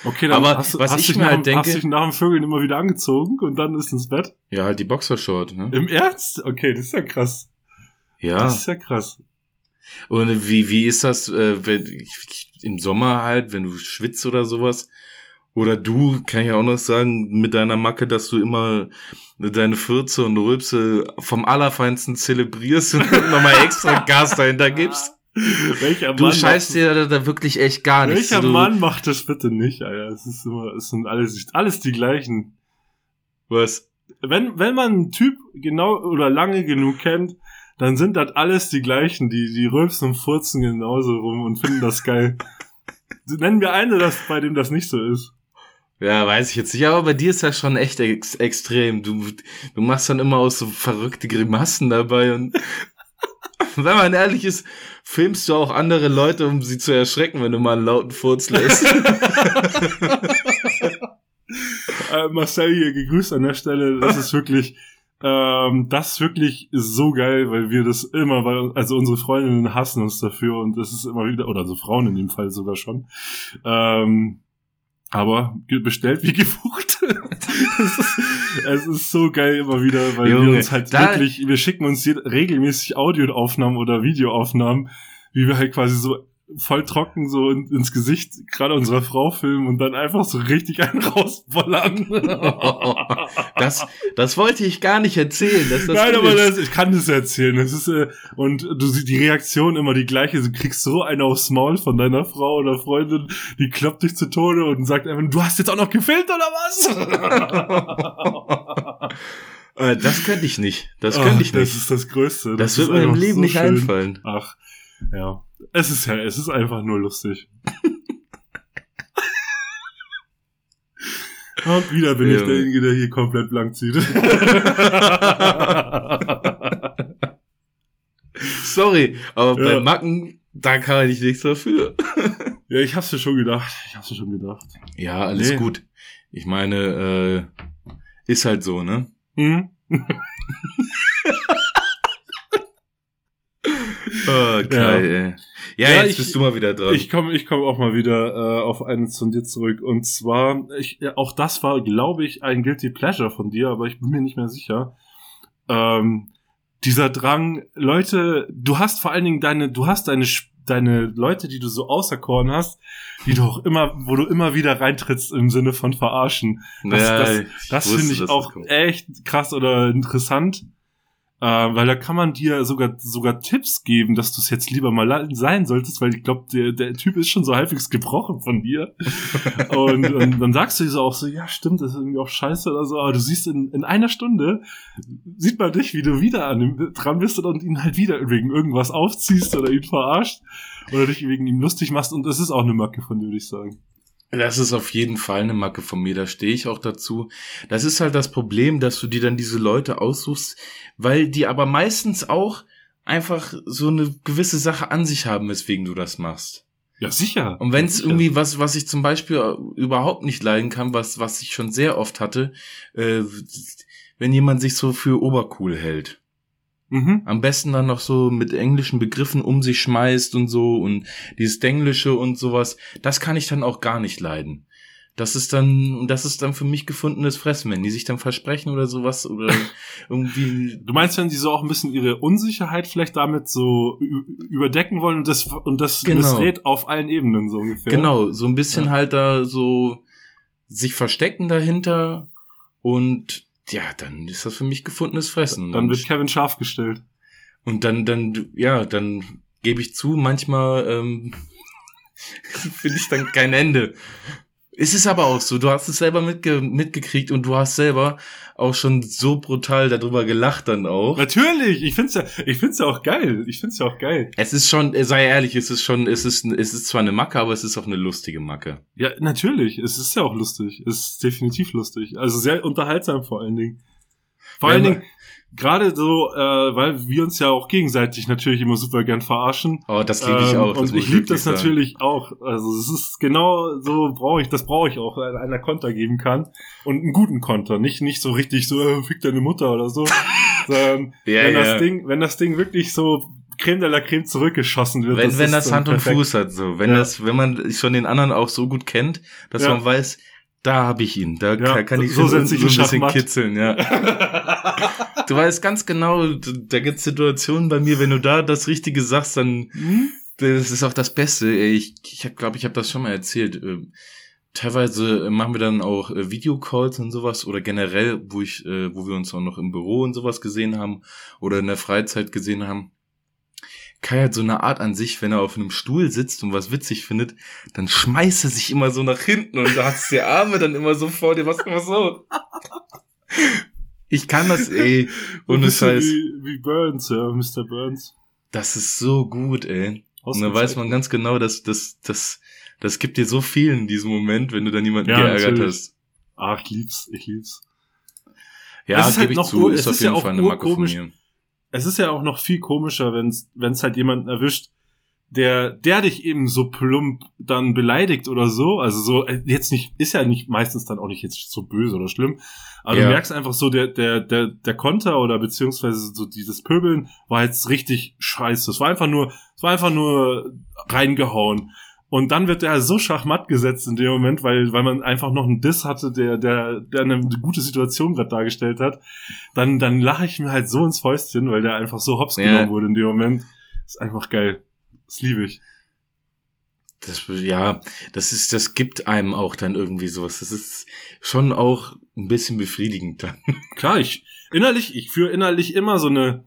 Okay, dann Aber hast, du- was hast ich mir halt dem- hast denke- dich nach dem Vögeln immer wieder angezogen und dann ist ins Bett? ja, halt die Boxershort, ne? Im Ernst? Okay, das ist ja krass. Ja. Das ist ja krass. Und wie, wie ist das, äh, wenn, im Sommer halt, wenn du schwitzt oder sowas? Oder du, kann ich auch noch sagen, mit deiner Macke, dass du immer deine Fürze und Rülpse vom Allerfeinsten zelebrierst und nochmal extra Gas dahinter gibst. Welcher Du Mann scheißt dir da, da wirklich echt gar nichts. Welcher du, Mann macht das bitte nicht, Alter? Es ist immer, es sind alles, alles die gleichen. Was? Wenn, wenn man einen Typ genau oder lange genug kennt, dann sind das alles die gleichen, die, die rülpsen und furzen genauso rum und finden das geil. Nennen wir eine, das, bei dem das nicht so ist. Ja, weiß ich jetzt nicht, aber bei dir ist das schon echt ex extrem. Du, du machst dann immer auch so verrückte Grimassen dabei und wenn man ehrlich ist, filmst du auch andere Leute, um sie zu erschrecken, wenn du mal einen lauten Furz lässt. Äh, Marcel hier gegrüßt an der Stelle. Das ist wirklich, ähm, das ist wirklich so geil, weil wir das immer, weil, also unsere Freundinnen hassen uns dafür und das ist immer wieder, oder also Frauen in dem Fall sogar schon. Ähm, aber bestellt wie gebucht. es, ist, es ist so geil immer wieder, weil Junge, wir uns halt wirklich, wir schicken uns regelmäßig Audioaufnahmen oder Videoaufnahmen, wie wir halt quasi so voll trocken so in, ins Gesicht gerade unserer Frau filmen und dann einfach so richtig einen rausbollern. Das, das wollte ich gar nicht erzählen. Das Nein, aber das, ich kann das erzählen. Das ist, äh, und du siehst die Reaktion immer die gleiche. Du kriegst so einen aufs Maul von deiner Frau oder Freundin, die kloppt dich zu Tode und sagt einfach, du hast jetzt auch noch gefilmt oder was? Äh, das könnte ich nicht. Das könnte ich Das nicht. ist das Größte. Das, ist wird mir im Leben so nicht schön. einfallen. Ach, ja. Es ist ja, es ist einfach nur lustig. Und wieder bin ich Ja. derjenige, der hier komplett blank zieht. Sorry, aber Ja. bei Macken, da kann ich nichts dafür. ja, ich hab's mir schon gedacht. Ich hab's mir schon gedacht. Ja, alles Nee. gut. Ich meine, äh, ist halt so, ne? Hm? Oh, geil, ey. Ja, Ja, jetzt ich- bist du mal wieder dran. Ich komme ich komm auch mal wieder äh, auf eines von dir zurück. Und zwar, ich, ja, auch das war, glaube ich, ein Guilty Pleasure von dir, aber ich bin mir nicht mehr sicher. Ähm, dieser Drang, Leute, du hast vor allen Dingen deine, du hast deine, deine Leute, die du so auserkoren hast, die du auch immer, wo du immer wieder reintrittst im Sinne von verarschen. das- das- ich Das wusste, finde ich auch echt krass oder interessant. Äh, weil da kann man dir sogar sogar Tipps geben, dass du es jetzt lieber mal sein solltest, weil ich glaube, der, der Typ ist schon so halbwegs gebrochen von dir. und, und dann sagst du dir so auch so, ja, stimmt, das ist irgendwie auch scheiße oder so, aber du siehst in, in einer Stunde, sieht man dich, wie du wieder an ihm dran bist und ihn halt wieder wegen irgendwas aufziehst oder ihn verarscht oder dich wegen ihm lustig machst und das ist auch eine Macke von dir, würde ich sagen. Das ist auf jeden Fall eine Macke von mir, da stehe ich auch dazu. Das ist halt das Problem, dass du dir dann diese Leute aussuchst, weil die aber meistens auch einfach so eine gewisse Sache an sich haben, weswegen du das machst. Ja, sicher. Und wenn es Sicher. irgendwie was, was ich zum Beispiel äh, überhaupt nicht leiden kann, was, was ich schon sehr oft hatte, äh, wenn jemand sich so für obercool hält. Mhm. Am besten dann noch so mit englischen Begriffen um sich schmeißt und so und dieses Denglische und sowas. Das kann ich dann auch gar nicht leiden. Das ist dann, das ist dann für mich gefundenes Fressen, wenn die sich dann versprechen oder sowas oder irgendwie. Du meinst, wenn die so auch ein bisschen ihre Unsicherheit vielleicht damit so überdecken wollen und das, und das Genau. missrät auf allen Ebenen so ungefähr? Genau, so ein bisschen Ja. halt da so sich verstecken dahinter und ja, dann ist das für mich gefundenes Fressen. Dann wird Kevin scharf gestellt. Und dann, dann, ja, dann gebe ich zu, manchmal ähm, finde ich dann kein Ende. Es ist aber auch so, du hast es selber mitge mitgekriegt und du hast selber auch schon so brutal darüber gelacht dann auch. Natürlich, ich find's ja, ich find's ja auch geil. Ich find's ja auch geil. Es ist schon, sei ehrlich, es ist schon, es ist, es ist zwar eine Macke, aber es ist auch eine lustige Macke. Ja, natürlich. Es ist ja auch lustig. Es ist definitiv lustig. Also sehr unterhaltsam vor allen Dingen. Vor Ja, allen Dingen, gerade so, äh, weil wir uns ja auch gegenseitig natürlich immer super gern verarschen. Oh, das liebe ich Ähm, auch. das und ich liebe das sagen. natürlich auch. Also es ist genau so brauche ich, das brauche ich auch, wenn einer Konter geben kann. Und einen guten Konter. Nicht, nicht so richtig so, äh, fick deine Mutter oder so. sondern Ja, wenn ja. das Ding, wenn das Ding wirklich so Creme de la Creme zurückgeschossen wird. Wenn, wenn ist das Hand und perfekt. Fuß hat, so. Wenn Ja. das, wenn man schon den anderen auch so gut kennt, dass Ja. man weiß, da habe ich ihn. Da Ja, kann, ich so ich so ein bisschen kitzeln, ja. Du weißt ganz genau, da gibt's Situationen bei mir, wenn du da das Richtige sagst, dann Hm? das ist auch das Beste. Ich, ich habe, glaube ich, habe das schon mal erzählt. Ähm, Teilweise äh, machen wir dann auch äh, Videocalls und sowas oder generell, wo ich, äh, wo wir uns auch noch im Büro und sowas gesehen haben oder in der Freizeit gesehen haben. Kai hat so eine Art an sich, wenn er auf einem Stuhl sitzt und was witzig findet, dann schmeißt er sich immer so nach hinten und da hast die Arme dann immer so vor dir, was immer so. Ich kann das, ey, ohne Scheiß. Wie, wie Burns, ja, Mr. Burns. Das ist so gut, ey. Und dann weiß man ganz genau, dass das, das, das gibt dir so viel in diesem Moment, wenn du dann jemanden Ja, geärgert natürlich. hast. Ach, ich lieb's, ich lieb's. Ja, Es ist halt gebe ich noch zu, ist es auf ist ja jeden auch Fall eine Macke von urkomisch. mir. Es ist ja auch noch viel komischer, wenn's wenn's halt jemanden erwischt, der, der dich eben so plump dann beleidigt oder so. Also so, äh, jetzt nicht, ist ja nicht meistens dann auch nicht jetzt so böse oder schlimm. Aber Ja. du merkst einfach so, der, der, der, der Konter oder beziehungsweise so dieses Pöbeln war jetzt richtig scheiße. Es war einfach nur, es war einfach nur reingehauen. Und dann wird der so schachmatt gesetzt in dem Moment, weil, weil man einfach noch einen Diss hatte, der, der, der eine gute Situation gerade dargestellt hat. Dann, dann lache ich mir halt so ins Fäustchen, weil der einfach so hops Ja. genommen wurde in dem Moment. ist einfach geil. Das liebe ich. Das, ja, das ist, das gibt einem auch dann irgendwie sowas. Das ist schon auch ein bisschen befriedigend dann. Klar, ich innerlich, ich führe innerlich immer so eine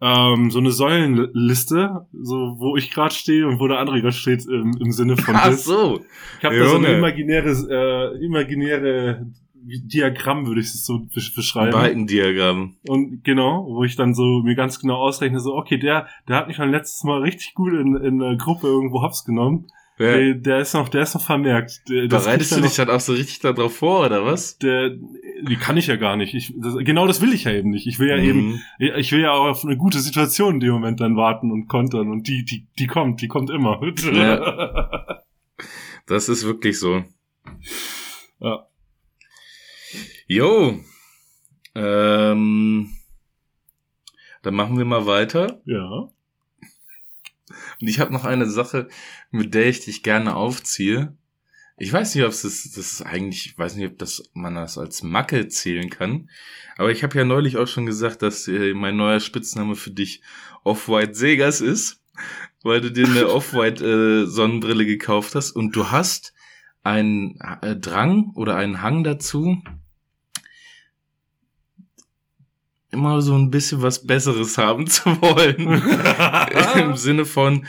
ähm, so eine Säulenliste, so wo ich gerade stehe und wo der andere gerade steht im, im Sinne von Ach so. Ich habe da so eine imaginäre, äh, imaginäre Diagramm, würde ich es so besch- beschreiben. Balkendiagramm. Und genau, wo ich dann so mir ganz genau ausrechne, so, okay, der, der hat mich beim letztes Mal richtig gut in, in der Gruppe irgendwo hops genommen. Ja. Der, der ist noch, der ist noch vermerkt. Der, Bereitest du dich dann auch so richtig darauf vor, oder was? der, die kann ich ja gar nicht. Ich, das, genau das will ich ja eben nicht. Ich will ja eben, Mhm. ich will ja auch auf eine gute Situation in dem Moment dann warten und kontern und die, die, die kommt, die kommt immer. Ja. Das ist wirklich so. Ja. Jo. Ähm, dann machen wir mal weiter. ja. Und ich habe noch eine Sache, mit der ich dich gerne aufziehe. Ich weiß nicht, ob es das, das ist eigentlich, ich weiß nicht, ob das man das als Macke zählen kann. Aber ich habe ja neulich auch schon gesagt, dass äh, mein neuer Spitzname für dich Off-White Segas ist, weil du dir eine Off-White äh, Sonnenbrille gekauft hast und du hast einen äh, Drang oder einen Hang dazu, immer so ein bisschen was Besseres haben zu wollen. Im Sinne von,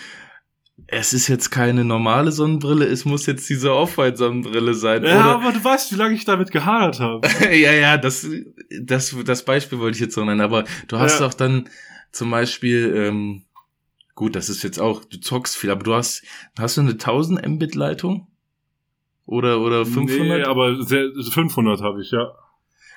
es ist jetzt keine normale Sonnenbrille, es muss jetzt diese Off-White-Sonnenbrille sein. ja, aber du weißt, wie lange ich damit gehadert habe. ja, ja, das, das, das Beispiel wollte ich jetzt noch nennen, aber du hast Ja. doch dann zum Beispiel, ähm, gut, das ist jetzt auch, du zockst viel, aber du hast, hast du eine 1000 Mbit Leitung? Oder, oder 500? Nee, aber sehr, 500 habe ich, ja.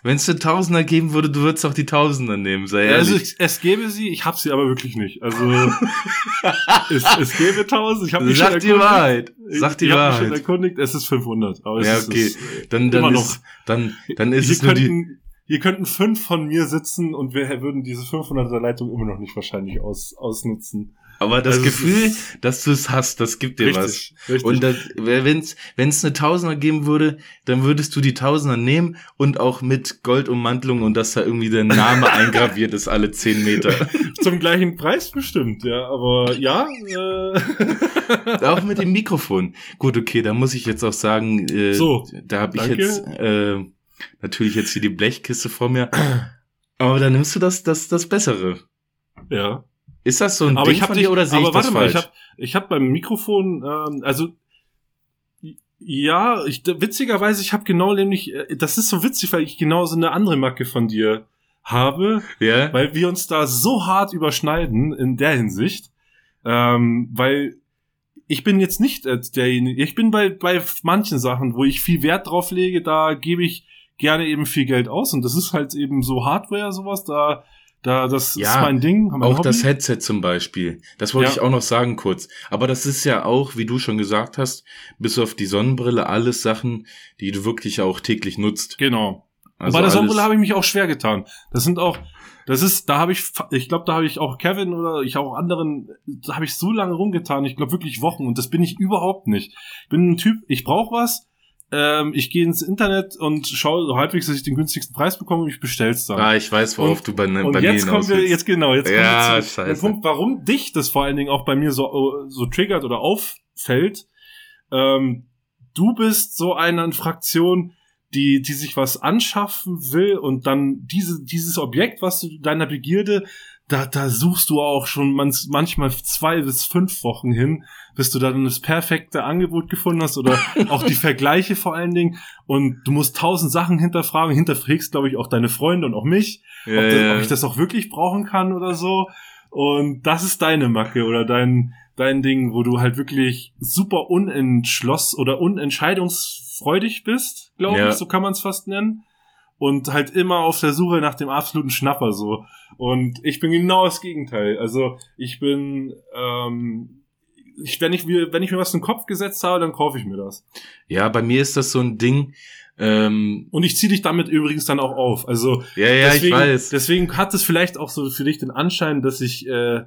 Wenn es eine Tausender geben würde, du würdest auch die Tausender nehmen, sei ehrlich. Also ich, es gäbe sie, ich habe sie aber wirklich nicht. Also es, es gäbe 1000, ich habe mich Sag schon die erkundigt. Wahrheit. Sag die ich hab mich schon Wahrheit. erkundigt, es ist 500. Aber es Ja, ist, okay. es ist, Dann, dann ist, dann, dann ist hier es nur die, könnten, hier könnten fünf von mir sitzen und wir würden diese 500er Leitung immer noch nicht wahrscheinlich aus, ausnutzen. Aber das Also es Gefühl, ist- dass du es hast, das gibt dir was. richtig. Und wenn es eine Tausender geben würde, dann würdest du die Tausender nehmen und auch mit Goldummantelung und dass da irgendwie der Name eingraviert ist alle zehn Meter. Zum gleichen Preis bestimmt, ja. Aber ja, äh, auch mit dem Mikrofon. Gut, okay, da muss ich jetzt auch sagen, äh, So, da habe ich jetzt äh, natürlich jetzt hier die Blechkiste vor mir. Aber dann nimmst du das, das, das Bessere. ja. Ist das so ein aber Ding ich habe von dir oder sehe aber ich warte das mal, falsch? ich habe ich hab beim Mikrofon, ähm, also Ja, ich, witzigerweise, ich habe genau nämlich, äh, das ist so witzig, weil ich genau so eine andere Macke von dir habe, Ja. weil wir uns da so hart überschneiden in der Hinsicht, ähm, weil ich bin jetzt nicht äh, derjenige, ich bin bei, bei manchen Sachen, wo ich viel Wert drauf lege, da gebe ich gerne eben viel Geld aus und das ist halt eben so Hardware, sowas, da, da, das Ja, ist mein Ding, mein Auch Hobby. das Headset zum Beispiel. Das wollte Ja. ich auch noch sagen kurz. Aber das ist ja auch, wie du schon gesagt hast, bis auf die Sonnenbrille alles Sachen, die du wirklich auch täglich nutzt. Genau. Also bei der Sonnenbrille habe ich mich auch schwer getan. Das sind auch, das ist, da habe ich, ich glaube, da habe ich auch Kevin oder ich auch anderen, da habe ich so lange rumgetan, ich glaube wirklich Wochen und das bin ich überhaupt nicht. Ich bin ein Typ, ich brauche was, ähm, ich gehe ins Internet und schaue so halbwegs, dass ich den günstigsten Preis bekomme und ich bestell's dann. Ah, ich weiß, worauf Und- du bei, und bei jetzt mir kommen wir, willst. jetzt genau, jetzt kommen Ja, wir zu dem. Punkt, warum dich das vor allen Dingen auch bei mir so, so triggert oder auffällt. Ähm, du bist so eine Fraktion, die, die sich was anschaffen will und dann diese, dieses Objekt, was du deiner Begierde, da, da suchst du auch schon manchmal zwei bis fünf Wochen hin, bis du dann das perfekte Angebot gefunden hast oder auch die Vergleiche vor allen Dingen. Und du musst tausend Sachen hinterfragen, hinterfragst, glaube ich, auch deine Freunde und auch mich Ja, ob, das, ja. ob ich das auch wirklich brauchen kann oder so. Und das ist deine Macke oder dein, dein Ding, wo du halt wirklich super unentschloss oder unentscheidungsfreudig bist, glaube Ja. ich, so kann man es fast nennen. Und halt immer auf der Suche nach dem absoluten Schnapper so. Und ich bin genau das Gegenteil. Also ich bin, ähm, ich, wenn, ich mir, wenn ich mir was in den Kopf gesetzt habe, dann kaufe ich mir das. ja, bei mir ist das so ein Ding. Ähm, Und ich ziehe dich damit übrigens dann auch auf. Also ja, ja, deswegen, ich weiß. Deswegen hat es vielleicht auch so für dich den Anschein, dass ich äh,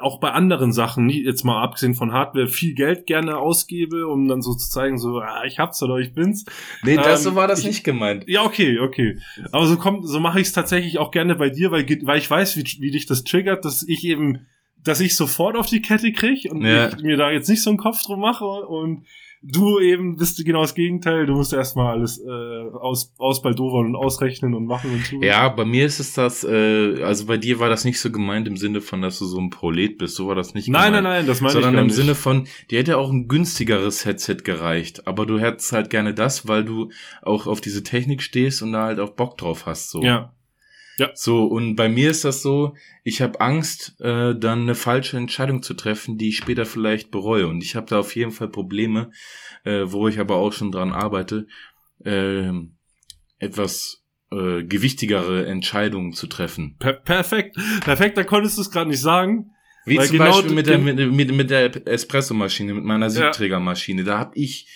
auch bei anderen Sachen, jetzt mal abgesehen von Hardware, viel Geld gerne ausgebe, um dann so zu zeigen, so, ah, ich hab's oder ich bin's. nee, das, ähm, so war das ich- nicht gemeint. Ja, okay, okay. Aber so kommt, so mache ich es tatsächlich auch gerne bei dir, weil, weil ich weiß, wie, wie dich das triggert, dass ich eben, dass ich sofort auf die Kette krieg und Ja. mir da jetzt nicht so einen Kopf drum mache und du eben bist genau das Gegenteil. Du musst erstmal alles äh, aus, ausbaldowern und ausrechnen und machen und tun. Ja, bei mir ist es das, äh, also bei dir war das nicht so gemeint im Sinne von, dass du so ein Prolet bist, so war das nicht Nein, gemeint. nein, nein, das meine ich sondern gar im nicht. Sinne von, dir hätte auch ein günstigeres Headset gereicht, aber du hättest halt gerne das, weil du auch auf diese Technik stehst und da halt auch Bock drauf hast. So. Ja. So, und bei mir ist das so, ich habe Angst, äh, dann eine falsche Entscheidung zu treffen, die ich später vielleicht bereue. Und ich habe da auf jeden Fall Probleme, äh, wo ich aber auch schon dran arbeite, äh, etwas äh, gewichtigere Entscheidungen zu treffen. Per perfekt. Perfekt, da konntest du es gerade nicht sagen. Wie zum genau Beispiel mit der, mit, mit, mit der Espressomaschine, mit meiner Siebträgermaschine. Da habe ich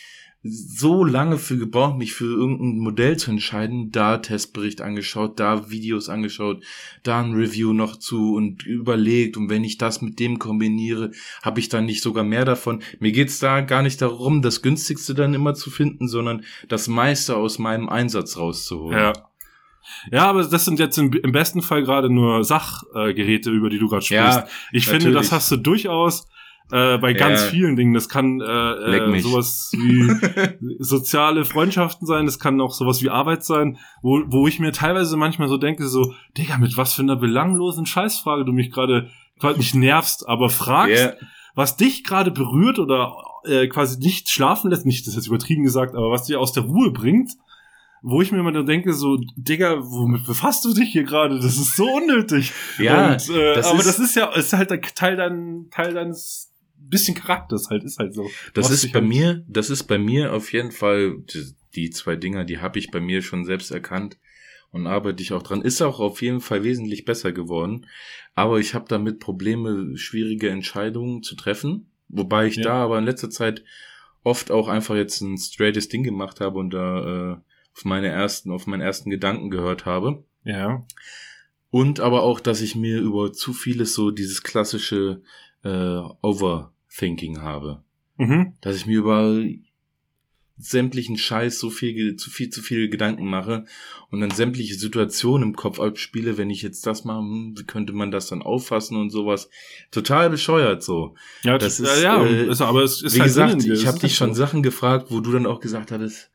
so lange für gebraucht, mich für irgendein Modell zu entscheiden. Da Testbericht angeschaut, da Videos angeschaut, da ein Review noch zu und überlegt. Und wenn ich das mit dem kombiniere, habe ich dann nicht sogar mehr davon. Mir geht's da gar nicht darum, das günstigste dann immer zu finden, sondern das meiste aus meinem Einsatz rauszuholen. Ja. Ja, aber das sind jetzt im, im besten Fall gerade nur Sachgeräte, äh, über die du gerade sprichst. Ja, ich finde, natürlich. das hast du durchaus äh, bei ganz Ja. vielen Dingen. Das kann äh, äh, sowas wie soziale Freundschaften sein, das kann auch sowas wie Arbeit sein, wo, wo ich mir teilweise manchmal so denke, so, Digga, mit was für einer belanglosen Scheißfrage du mich gerade gerade nicht nervst, aber fragst, Ja. was dich gerade berührt oder äh, quasi nicht schlafen lässt, nicht, das ist jetzt übertrieben gesagt, aber was dich aus der Ruhe bringt, wo ich mir immer dann denke, so, Digga, womit befasst du dich hier gerade? Das ist so unnötig. Ja, Und, äh, das aber ist- das ist ja, ist halt Teil, dein, Teil deines bisschen Charakters halt, ist halt so. Das ist bei halt- mir, das ist bei mir auf jeden Fall, die, die zwei Dinger, die habe ich bei mir schon selbst erkannt und arbeite ich auch dran. Ist auch auf jeden Fall wesentlich besser geworden. Aber ich habe damit Probleme, schwierige Entscheidungen zu treffen. Wobei ich Ja. da aber in letzter Zeit oft auch einfach jetzt ein straightes Ding gemacht habe und da äh, auf meine ersten, auf meinen ersten Gedanken gehört habe. Ja. Und aber auch, dass ich mir über zu vieles so dieses klassische äh, Overthinking habe Mhm. dass ich mir über sämtlichen Scheiß so viel, zu viel, zu viel Gedanken mache und dann sämtliche Situationen im Kopf abspiele, wenn ich jetzt das mache, hm, wie könnte man das dann auffassen und sowas. Total bescheuert so. Ja, Das das ist, ja, äh, ist, aber es ist Wie halt gesagt, ich habe ist dich halt schon. Sachen gefragt, wo du dann auch gesagt hattest,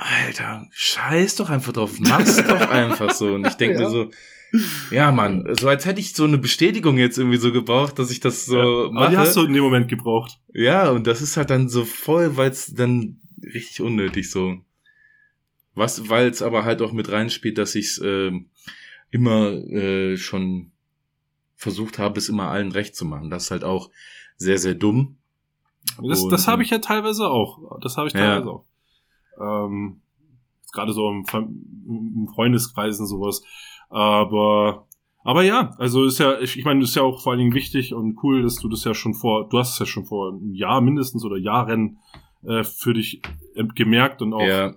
Alter, scheiß doch einfach drauf, mach's doch einfach so. Und ich denke ja. mir so, ja, Mann, so als hätte ich so eine Bestätigung jetzt irgendwie so gebraucht, dass ich das so ja, mache. Aber die hast du in dem Moment gebraucht. Ja, und das ist halt dann so voll, weil es dann richtig unnötig so. Was, weil es aber halt auch mit reinspielt, dass ich es äh, immer äh, schon versucht habe, es immer allen recht zu machen. Das ist halt auch sehr, sehr dumm. Das, das habe ich ja teilweise auch. Das habe ich teilweise ja. auch. Ähm, Gerade so im, im Freundeskreisen sowas. Aber aber ja, also ist ja, ich, ich meine, ist ja auch vor allen Dingen wichtig und cool, dass du das ja schon vor, du hast es ja schon vor einem Jahr mindestens oder Jahren äh, für dich äh, gemerkt und auch ja.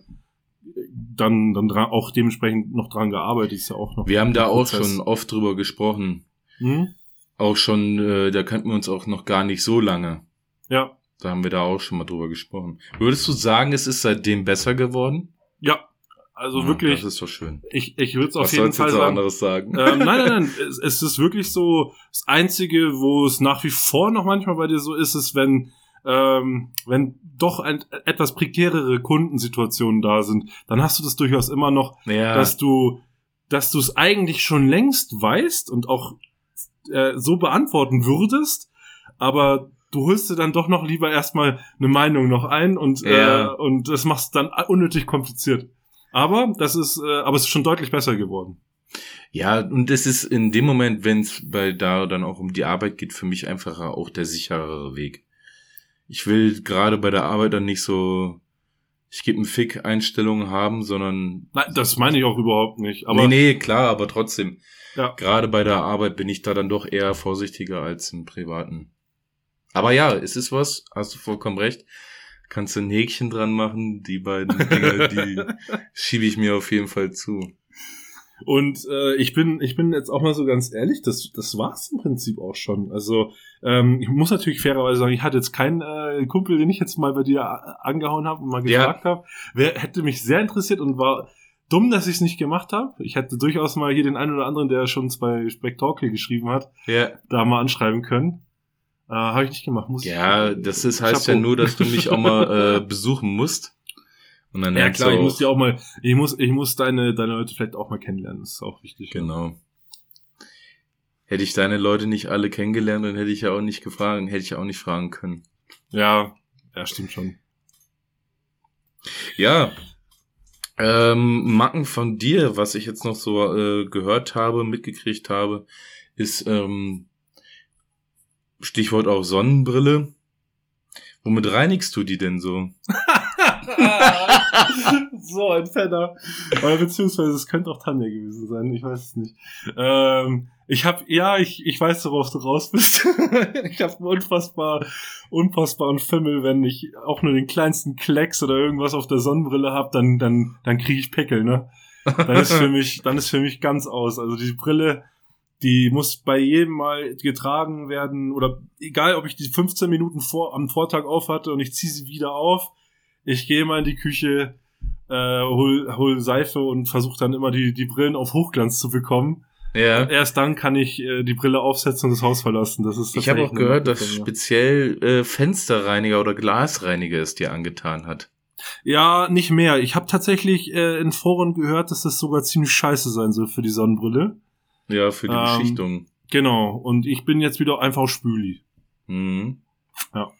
dann, dann dran, auch dementsprechend noch dran gearbeitet, ist ja auch noch. Wir haben da auch schon oft drüber gesprochen. Hm? Auch schon, äh, da kannten wir uns auch noch gar nicht so lange. Ja. Da haben wir da auch schon mal drüber gesprochen. Würdest du sagen, es ist seitdem besser geworden? Ja, also ja, wirklich. Das ist doch schön. Ich, ich würde es auf jeden Fall sagen. anderes sagen? Ähm, nein, nein, nein. es, es ist wirklich so, das Einzige, wo es nach wie vor noch manchmal bei dir so ist, ist, wenn, ähm, wenn doch ein, etwas prekärere Kundensituationen da sind, dann hast du das durchaus immer noch, ja. dass du, dass du es eigentlich schon längst weißt und auch äh, so beantworten würdest, aber du holst dir dann doch noch lieber erstmal eine Meinung noch ein und, ja. äh, und das machst dann unnötig kompliziert. Aber das ist, äh, aber es ist schon deutlich besser geworden. Ja, und es ist in dem Moment, wenn es bei da dann auch um die Arbeit geht, für mich einfach auch der sicherere Weg. Ich will gerade bei der Arbeit dann nicht so, ich gebe einen Fick Einstellungen haben, sondern. Nein, das meine ich auch überhaupt nicht. Aber nee, nee, klar, aber trotzdem. Ja. Gerade bei der Arbeit bin ich da dann doch eher vorsichtiger als im Privaten. Aber ja, es ist was, hast du vollkommen recht kannst du ein Häkchen dran machen. Die beiden Dinge, die schiebe ich mir auf jeden Fall zu. Und äh, ich bin, ich bin jetzt auch mal so ganz ehrlich, das, das war's im Prinzip auch schon. Also ähm, ich muss natürlich fairerweise sagen, ich hatte jetzt keinen äh, Kumpel, den ich jetzt mal bei dir angehauen habe und mal gefragt ja. habe. Wer hätte mich sehr interessiert und war dumm, dass ich es nicht gemacht habe. Ich hätte durchaus mal hier den einen oder anderen, der schon bei Spectalky geschrieben hat, ja. da mal anschreiben können. Äh, Habe ich nicht gemacht. Muss ja, das ist, heißt ja nur, dass du mich auch mal äh, besuchen musst. Und dann ja klar, ich muss dir auch mal, ich muss, ich muss deine, deine Leute vielleicht auch mal kennenlernen. Das ist auch wichtig. Genau. Hätte ich deine Leute nicht alle kennengelernt, dann hätte ich ja auch nicht gefragt, hätte ich auch nicht fragen können. Ja, ja, stimmt schon. Ja. Ähm, Macken von dir, was ich jetzt noch so äh, gehört habe, mitgekriegt habe, ist, ähm, Stichwort auch Sonnenbrille. Womit reinigst du die denn so? so ein Penner. Oder beziehungsweise es könnte auch Tanja gewesen sein, ich weiß es nicht. Ähm, ich habe, ja, ich, ich weiß, worauf du raus bist. ich habe einen unfassbar, unfassbaren Fimmel, wenn ich auch nur den kleinsten Klecks oder irgendwas auf der Sonnenbrille habe, dann, dann, dann kriege ich Pickel, ne? Dann ist für mich, dann ist für mich ganz aus. Also die Brille, die muss bei jedem Mal getragen werden oder egal, ob ich die 15 Minuten vor, am Vortag auf hatte und ich ziehe sie wieder auf. Ich gehe mal in die Küche, äh, hol, hol Seife und versuche dann immer die, die Brillen auf Hochglanz zu bekommen. Ja. Erst dann kann ich äh, die Brille aufsetzen und das Haus verlassen. Das ist ich habe auch gehört, dass speziell äh, Fensterreiniger oder Glasreiniger es dir angetan hat. Ja, nicht mehr. Ich habe tatsächlich äh, in Foren gehört, dass das sogar ziemlich scheiße sein soll für die Sonnenbrille. Ja, für die ähm, Beschichtung. Genau. Und ich bin jetzt wieder einfach Spüli. Mhm. Ja.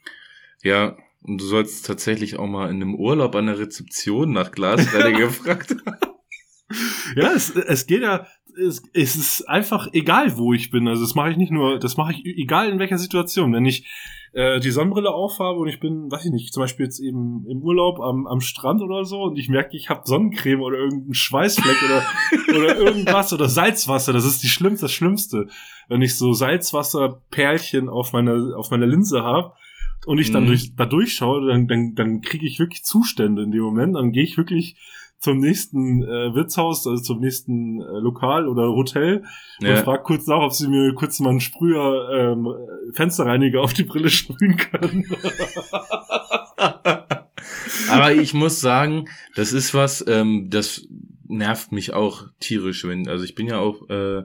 Ja, und du sollst tatsächlich auch mal in einem Urlaub an der Rezeption nach Glasreiniger gefragt Ja, es, es geht ja, es, es ist einfach egal, wo ich bin. Also das mache ich nicht nur, das mache ich egal in welcher Situation. Wenn ich äh, die Sonnenbrille aufhabe und ich bin, weiß ich nicht, zum Beispiel jetzt eben im Urlaub am, am Strand oder so und ich merke, ich habe Sonnencreme oder irgendeinen Schweißfleck oder, oder irgendwas oder Salzwasser, das ist die schlimmste, das Schlimmste. Wenn ich so Salzwasserperlchen auf meiner, auf meiner Linse habe und ich dann mhm. durch, da durchschaue, dann, dann, dann kriege ich wirklich Zustände in dem Moment, dann gehe ich wirklich zum nächsten äh, Wirtshaus, also zum nächsten äh, Lokal oder Hotel ja. und frag kurz nach, ob sie mir kurz mal einen Sprüher ähm, Fensterreiniger auf die Brille sprühen können. Aber ich muss sagen, das ist was, ähm, das nervt mich auch tierisch, wenn, also ich bin ja auch, äh,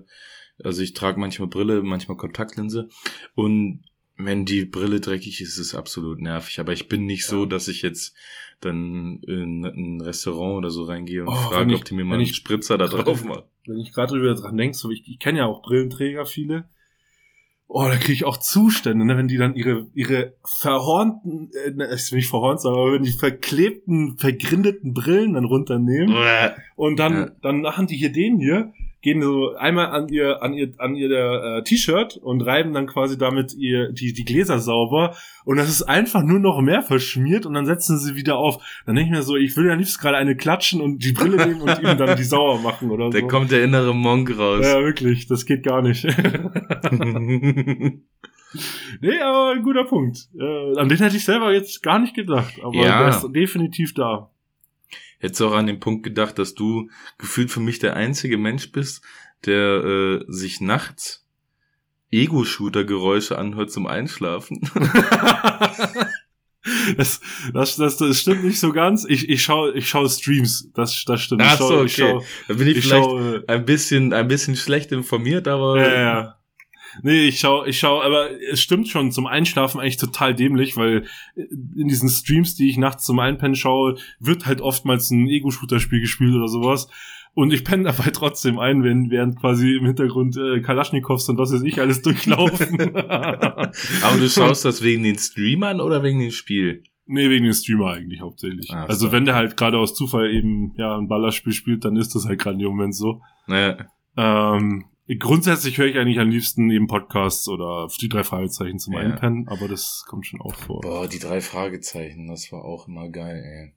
also ich trage manchmal Brille, manchmal Kontaktlinse und Wenn die Brille dreckig ist, ist es absolut nervig. Aber ich bin nicht so, Ja. dass ich jetzt dann in ein Restaurant oder so reingehe und Oh, frage, ich- ob die mir mal einen ich- Spritzer da drauf machen. Wenn ich gerade drüber dran denke, so ich, ich kenne ja auch Brillenträger viele. Oh, da kriege ich auch Zustände, ne, wenn die dann ihre ihre verhornten, äh, ne, nicht verhornt, aber wenn die verklebten, vergrindeten Brillen dann runternehmen und dann Ja. dann machen die hier den hier, gehen so einmal an ihr an ihr an ihr äh, T-Shirt und reiben dann quasi damit ihr die die Gläser sauber und das ist einfach nur noch mehr verschmiert und dann setzen sie wieder auf. Dann denke ich mir so, ich will ja liebst gerade eine klatschen und die Brille nehmen und ihm dann die sauer machen oder Da so. kommt der innere Monk raus. Ja, wirklich, das geht gar nicht. nee, aber ein guter Punkt. Äh, an den hätte ich selber jetzt gar nicht gedacht, aber Ja. der ist definitiv da. Hättest du auch an den Punkt gedacht, dass du gefühlt für mich der einzige Mensch bist, der äh, sich nachts Ego-Shooter-Geräusche anhört zum Einschlafen. das, das, das, das stimmt nicht so ganz. Ich, ich schaue ich schau Streams, das, das stimmt. Ach so, schau, ich okay. schau, Da bin ich, ich vielleicht schau, äh, ein bisschen, ein bisschen schlecht informiert, aber ja, ja. Nee, ich schau, ich schau, aber es stimmt schon, zum Einschlafen eigentlich total dämlich, weil in diesen Streams, die ich nachts zum Einpennen schaue, wird halt oftmals ein Ego-Shooter-Spiel gespielt oder sowas. Und ich penne dabei trotzdem ein, wenn, während quasi im Hintergrund äh, Kalaschnikows und was weiß ich alles durchlaufen. aber du schaust das wegen den Streamern oder wegen dem Spiel? nee, wegen dem Streamer eigentlich hauptsächlich. Ach also so. wenn der halt gerade aus Zufall eben ja ein Ballerspiel spielt, dann ist das halt gerade im Moment so. Naja, Ähm, grundsätzlich höre ich eigentlich am liebsten eben Podcasts oder die drei Fragezeichen zum Ja. Einpennen, aber das kommt schon auch vor. boah, die drei Fragezeichen, das war auch immer geil, ey.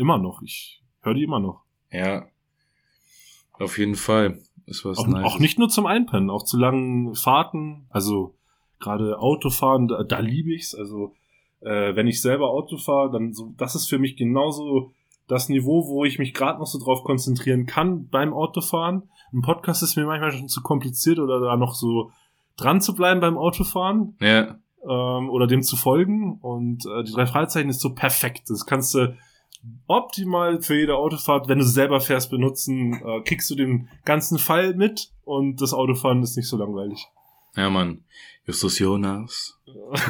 Immer noch. Ich höre die immer noch. Ja, auf jeden Fall. Das war Auch, auch nicht nur zum Einpennen, auch zu langen Fahrten. Also gerade Autofahren, da, da liebe ich's. Also äh, wenn ich selber Auto fahre, dann so, das ist für mich genauso das Niveau, wo ich mich gerade noch so drauf konzentrieren kann beim Autofahren. Ein Podcast ist mir manchmal schon zu kompliziert oder da noch so dran zu bleiben beim Autofahren. Ja, ähm, oder dem zu folgen. Und äh, die drei Fragezeichen ist so perfekt. Das kannst du optimal für jede Autofahrt, wenn du selber fährst, benutzen. Äh, kriegst du den ganzen Fall mit und das Autofahren ist nicht so langweilig. Ja, Mann. Justus Jonas,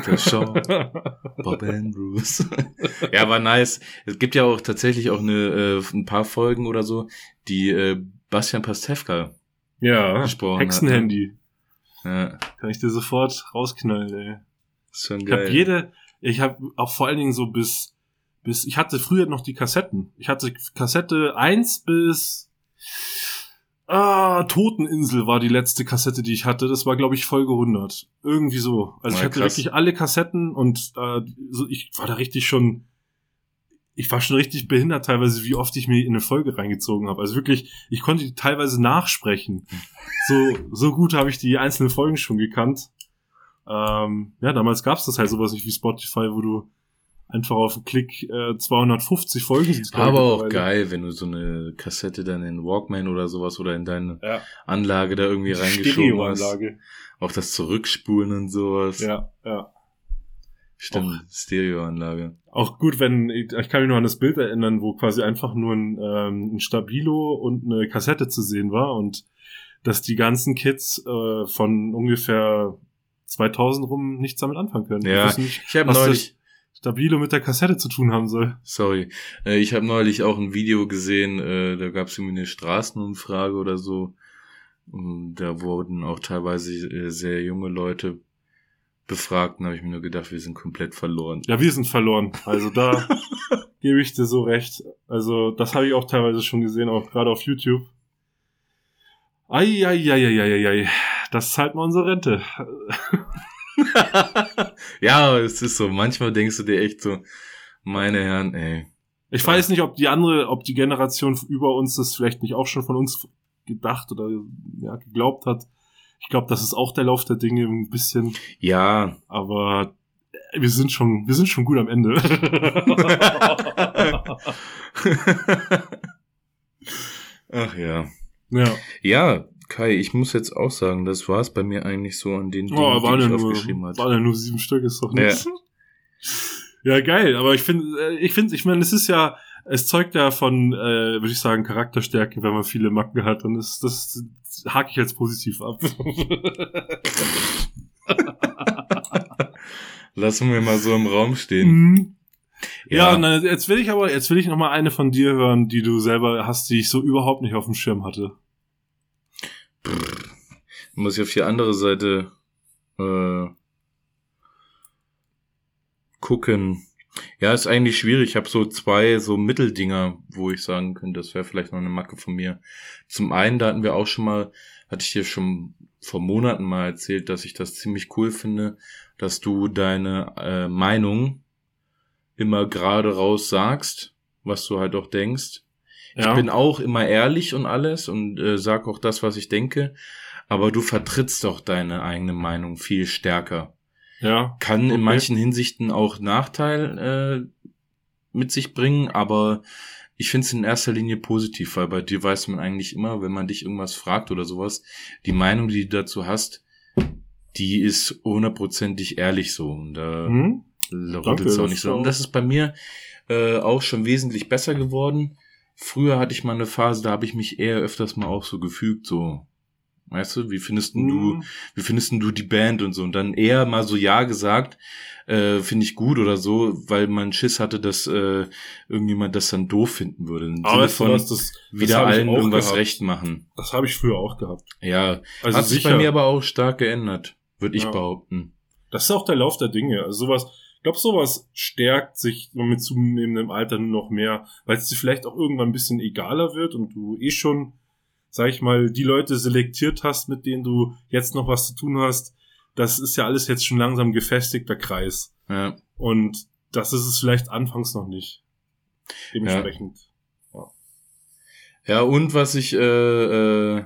Peter Shaw, Bob Andrews. ja, war nice. Es gibt ja auch tatsächlich auch eine, äh, ein paar Folgen oder so, die äh, Bastian Pastewka. ja, Gesprochen Hexenhandy. Ja, Kann ich dir sofort rausknallen, ey. ist schon Ich habe geil. jede, ich habe auch vor allen Dingen so bis, bis, ich hatte früher noch die Kassetten. Ich hatte Kassette 1 bis, ah, Toteninsel war die letzte Kassette, die ich hatte. Das war, glaube ich, Folge 100. Irgendwie so. Also ich Ja, hatte krass. wirklich alle Kassetten und äh, so, ich war da richtig schon, ich war schon richtig behindert teilweise, wie oft ich mir in eine Folge reingezogen habe. Also wirklich, ich konnte die teilweise nachsprechen. So, so gut habe ich die einzelnen Folgen schon gekannt. Ähm, ja, damals gab es das halt sowas nicht wie Spotify, wo du einfach auf den Klick äh, 250 Folgen sind. ich, Aber auch geil, wenn du so eine Kassette dann in Walkman oder sowas oder in deine Ja, Anlage da irgendwie reingeschoben hast. Stereoanlage. Auch das Zurückspulen und sowas. Ja, ja. Stimmt, Stereoanlage. Auch gut, wenn, ich ich kann mich noch an das Bild erinnern, wo quasi einfach nur ein, ähm, ein Stabilo und eine Kassette zu sehen war und dass die ganzen Kids äh, von ungefähr 2000 rum nichts damit anfangen können. Die Ja, nicht, Ich habe neulich, Stabilo mit der Kassette zu tun haben soll. sorry, äh, ich habe neulich auch ein Video gesehen, äh, da gab es irgendwie eine Straßenumfrage oder so. Und da wurden auch teilweise äh, sehr junge Leute befragt. Da habe ich mir nur gedacht, wir sind komplett verloren. Ja, wir sind verloren. Also da gebe ich dir so recht. Also das habe ich auch teilweise schon gesehen, auch gerade auf YouTube. Eieieiei, das zahlt mal unsere Rente. ja, es ist so. Manchmal denkst du dir echt so, meine Herren, ey. Ich weiß nicht, ob die andere, ob die Generation über uns das vielleicht nicht auch schon von uns gedacht oder ja, geglaubt hat. Ich glaube, das ist auch der Lauf der Dinge ein bisschen, Ja, aber wir sind schon, wir sind schon gut am Ende. Ach ja. ja. Ja, Kai, ich muss jetzt auch sagen, das war's bei mir eigentlich so an den Dingen, Oh, waren die ja ich nur, aufgeschrieben hatte. waren ja nur sieben Stück, ist doch Ja. nichts. Ja. geil, aber ich finde, ich finde, ich meine, es ist ja, es zeugt ja von, äh, würde ich sagen, Charakterstärke, wenn man viele Macken hat, dann ist das, hake ich als positiv ab. Lassen wir mal so im Raum stehen. Mhm. Ja, ja na, jetzt will ich aber, jetzt will ich noch mal eine von dir hören, die du selber hast, die ich so überhaupt nicht auf dem Schirm hatte. Brr, muss ich auf die andere Seite äh, gucken. Ja, ist eigentlich schwierig. Ich habe so zwei so Mitteldinger, wo ich sagen könnte, das wäre vielleicht noch eine Macke von mir. Zum einen, da hatten wir auch schon mal, hatte ich dir schon vor Monaten mal erzählt, dass ich das ziemlich cool finde, dass du deine äh, Meinung immer gerade raus sagst, was du halt auch denkst. Ja. Ich bin auch immer ehrlich und alles und äh, sag auch das, was ich denke, aber du vertrittst doch deine eigene Meinung viel stärker. Ja. Kann okay. in manchen Hinsichten auch Nachteil äh, mit sich bringen, aber ich finde es in erster Linie positiv, weil bei dir weiß man eigentlich immer, wenn man dich irgendwas fragt oder sowas, die Meinung, die du dazu hast, die ist hundertprozentig ehrlich so. Und da hm? rüttelt es auch nicht so. Und das ist bei mir äh, auch schon wesentlich besser geworden. Früher hatte ich mal eine Phase, da habe ich mich eher öfters mal auch so gefügt, so Weißt du, wie findest mhm. du, wie findest du die Band und so? Und dann eher mal so Ja gesagt, äh, finde ich gut oder so, weil man Schiss hatte, dass äh, irgendjemand das dann doof finden würde. Im Aber von was, das, wieder das allen irgendwas gehabt. recht machen. Das habe ich früher auch gehabt. Ja, also hat sich bei mir aber auch stark geändert, würde ich ja. behaupten. Das ist auch der Lauf der Dinge. Also sowas, glaube, sowas stärkt sich mit zunehmendem Alter noch mehr, weil es dir vielleicht auch irgendwann ein bisschen egaler wird und du eh schon sag ich mal, die Leute selektiert hast, mit denen du jetzt noch was zu tun hast, das ist ja alles jetzt schon langsam gefestigter Kreis. Ja. Und das ist es vielleicht anfangs noch nicht. Dementsprechend. Ja, ja und was ich äh, äh,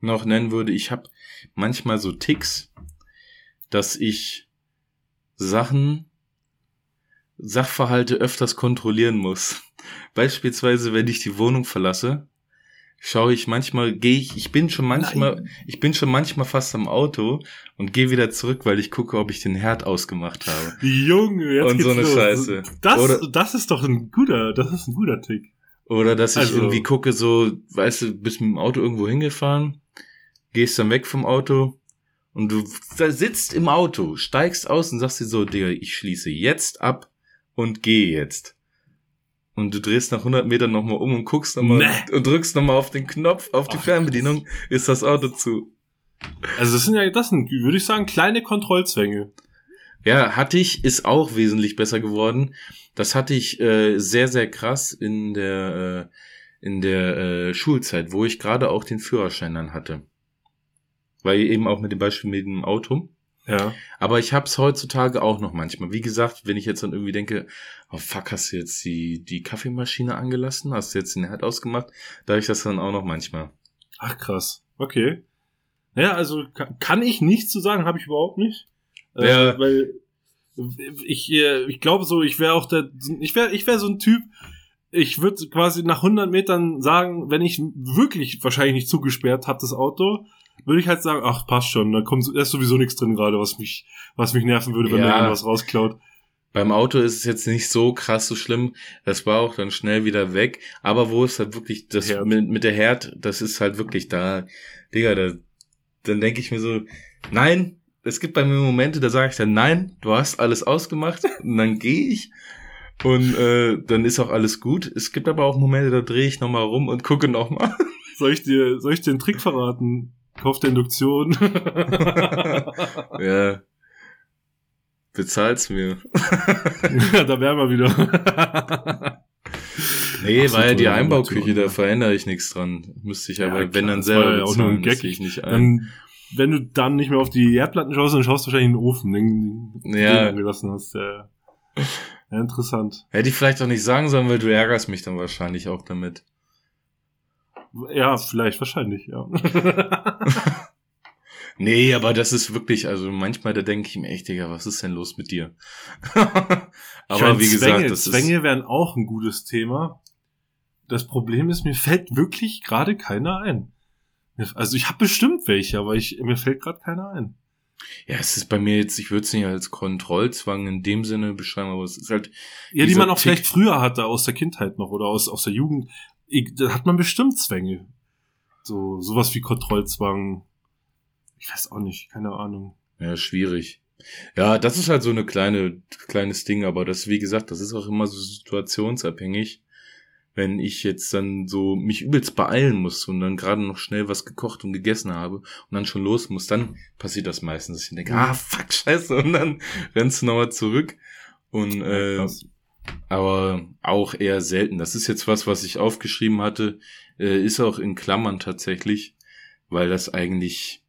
noch nennen würde, ich habe manchmal so Ticks, dass ich Sachen, Sachverhalte öfters kontrollieren muss. Beispielsweise, wenn ich die Wohnung verlasse schaue ich manchmal, gehe ich, ich bin schon manchmal, Nein. ich bin schon manchmal fast am Auto und gehe wieder zurück, weil ich gucke, ob ich den Herd ausgemacht habe. Junge, jetzt Und so eine los. Scheiße. Das, Oder, das ist doch ein guter, das ist ein guter Tick. Oder dass ich also. irgendwie gucke, so, weißt du, bist mit dem Auto irgendwo hingefahren, gehst dann weg vom Auto und du sitzt im Auto, steigst aus und sagst dir so, Digga, ich schließe jetzt ab und gehe jetzt und du drehst nach 100 Metern nochmal um und guckst nochmal nee. und drückst nochmal auf den Knopf, auf die Ach, Fernbedienung, ist das Auto zu. Also das sind ja, das sind, würde ich sagen, kleine Kontrollzwänge. Ja, hatte ich, ist auch wesentlich besser geworden. Das hatte ich äh, sehr, sehr krass in der, äh, in der äh, Schulzeit, wo ich gerade auch den Führerschein dann hatte. Weil eben auch mit dem Beispiel mit dem Auto. Ja. Aber ich hab's heutzutage auch noch manchmal. Wie gesagt, wenn ich jetzt dann irgendwie denke, oh fuck, hast du jetzt die, die Kaffeemaschine angelassen? Hast du jetzt den Herd ausgemacht? Da habe ich das dann auch noch manchmal. Ach krass. Okay. Naja, also kann ich nichts zu sagen, habe ich überhaupt nicht. Äh, ja. Äh, weil ich, äh, ich glaube so, ich wäre auch der, ich wäre ich wäre so ein Typ, ich würde quasi nach 100 Metern sagen, wenn ich wirklich wahrscheinlich nicht zugesperrt habe, das Auto, würde ich halt sagen, ach, passt schon, da kommt da ist sowieso nichts drin gerade, was mich, was mich nerven würde, wenn ja. mir was rausklaut. Beim Auto ist es jetzt nicht so krass so schlimm. Das war auch dann schnell wieder weg. Aber wo ist halt wirklich das mit, mit der Herd, das ist halt wirklich da, Digga, da, dann denke ich mir so, nein, es gibt bei mir Momente, da sage ich dann, nein, du hast alles ausgemacht und dann gehe ich und äh, dann ist auch alles gut. Es gibt aber auch Momente, da drehe ich nochmal rum und gucke nochmal. Soll ich dir, soll ich dir einen Trick verraten? Kauf der Induktion. ja. Bezahlt's mir. ja, da wären wir wieder. nee, Ach, war ja die Einbauküche, da verändere ich nichts dran. Müsste ich aber, ja, wenn dann selber ja auch nur ein Gag. ich nicht ein. Dann, wenn du dann nicht mehr auf die Erdplatten schaust, dann schaust du wahrscheinlich in den Ofen, den, den ja. du gelassen hast. Ja. ja, interessant. Hätte ich vielleicht auch nicht sagen sollen, weil du ärgerst mich dann wahrscheinlich auch damit. Ja, vielleicht, wahrscheinlich, ja. nee, aber das ist wirklich, also manchmal, da denke ich mir echt, Digga, was ist denn los mit dir? aber meine, wie gesagt, Zwänge, das Zwänge wären auch ein gutes Thema. Das Problem ist, mir fällt wirklich gerade keiner ein. Also ich habe bestimmt welche, aber ich, mir fällt gerade keiner ein. Ja, es ist bei mir jetzt, ich würde es nicht als Kontrollzwang in dem Sinne beschreiben, aber es ist halt. Ja, die man auch Tick. vielleicht früher hatte, aus der Kindheit noch oder aus, aus der Jugend da hat man bestimmt Zwänge. So, sowas wie Kontrollzwang. Ich weiß auch nicht, keine Ahnung. Ja, schwierig. Ja, das ist halt so eine kleine, kleines Ding, aber das, wie gesagt, das ist auch immer so situationsabhängig. Wenn ich jetzt dann so mich übelst beeilen muss und dann gerade noch schnell was gekocht und gegessen habe und dann schon los muss, dann passiert das meistens, dass ich denke, ah, fuck, scheiße, und dann rennst du nochmal zurück. Und, äh, aber auch eher selten. Das ist jetzt was, was ich aufgeschrieben hatte, äh, ist auch in Klammern tatsächlich, weil das eigentlich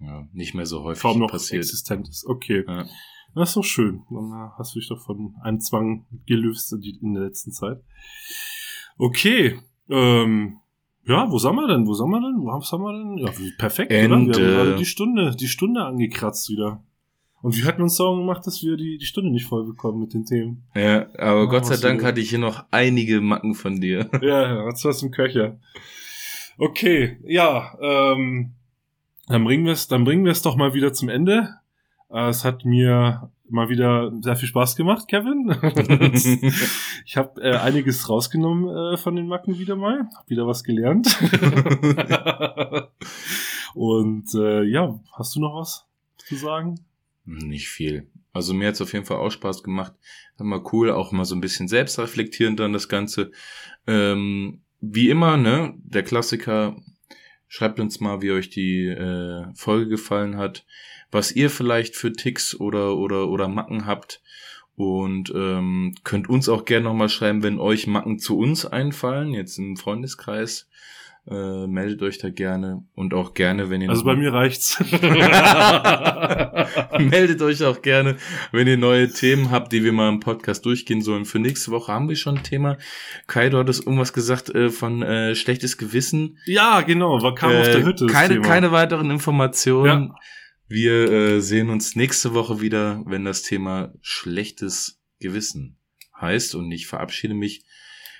ja, nicht mehr so häufig Kaum noch passiert. existent ist. Okay. Ja. Das ist doch schön. Dann äh, hast du dich doch von einem Zwang gelöst in, der letzten Zeit. Okay. Ähm, ja, wo sind wir denn? Wo sind wir denn? Wo haben wir denn? Ja, perfekt, And, oder? Wir haben gerade die Stunde, die Stunde angekratzt wieder. Und wir hatten uns Sorgen gemacht, dass wir die, die Stunde nicht voll bekommen mit den Themen. Ja, aber Ja, Gott sei was du Dank hatte ich hier noch einige Macken von dir. Ja, hat's was im Köcher. Okay, ja, ähm, dann bringen wir es, dann bringen wir es doch mal wieder zum Ende. Äh, es hat mir mal wieder sehr viel Spaß gemacht, Kevin. ich habe äh, einiges rausgenommen äh, von den Macken wieder mal, hab wieder was gelernt. Und äh, ja, hast du noch was zu sagen? Nicht viel. Also mir hat's auf jeden Fall auch Spaß gemacht. War mal cool, auch mal so ein bisschen selbstreflektierend dann das Ganze. Ähm, wie immer, ne, der Klassiker, schreibt uns mal, wie euch die äh, Folge gefallen hat, was ihr vielleicht für Ticks oder oder oder Macken habt. Und ähm, könnt uns auch gerne nochmal schreiben, wenn euch Macken zu uns einfallen, jetzt im Freundeskreis. Äh, meldet euch da gerne und auch gerne, wenn ihr Also bei mir reicht's. Meldet euch auch gerne, wenn ihr neue Themen habt, die wir mal im Podcast durchgehen sollen. Für nächste Woche haben wir schon ein Thema. Kai, du hattest irgendwas gesagt äh, von äh, schlechtes Gewissen. ja, genau, war kam auf der Äh, Hütte. keine, keine weiteren Informationen. Wir äh, sehen uns nächste Woche wieder, wenn das Thema schlechtes Gewissen heißt. Und ich verabschiede mich.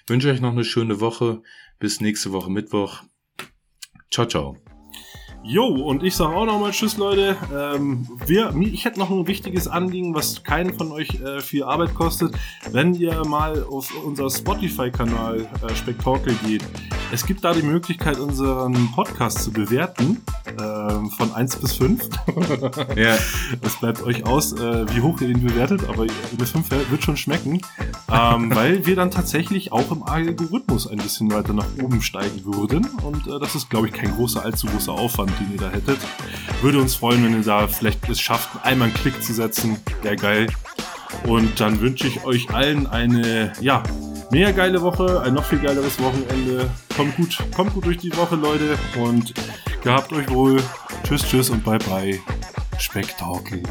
Wünsche euch noch eine schöne Woche. Bis nächste Woche Mittwoch. Ciao, ciao. Jo, und ich sage auch nochmal Tschüss, Leute. Ähm, wir, ich hätte noch ein wichtiges Anliegen, was keinen von euch äh, viel Arbeit kostet. Wenn ihr mal auf unser Spotify-Kanal äh, Spektakel geht, es gibt da die Möglichkeit, unseren Podcast zu bewerten. Ähm, von 1 bis 5. Ja, Das bleibt euch aus, äh, wie hoch ihr ihn bewertet, aber eine 5 wird schon schmecken, ähm, weil wir dann tatsächlich auch im Algorithmus ein bisschen weiter nach oben steigen würden. Und äh, das ist, glaube ich, kein großer, allzu großer Aufwand, den ihr da hättet. Würde uns freuen, wenn ihr da vielleicht es schafft, einmal einen Klick zu setzen. Wäre geil. Und dann wünsche ich euch allen eine, ja, mega geile Woche, ein noch viel geileres Wochenende. Kommt gut, kommt gut durch die Woche, Leute. Und gehabt euch wohl. Tschüss, tschüss und bye bye. Spektakel.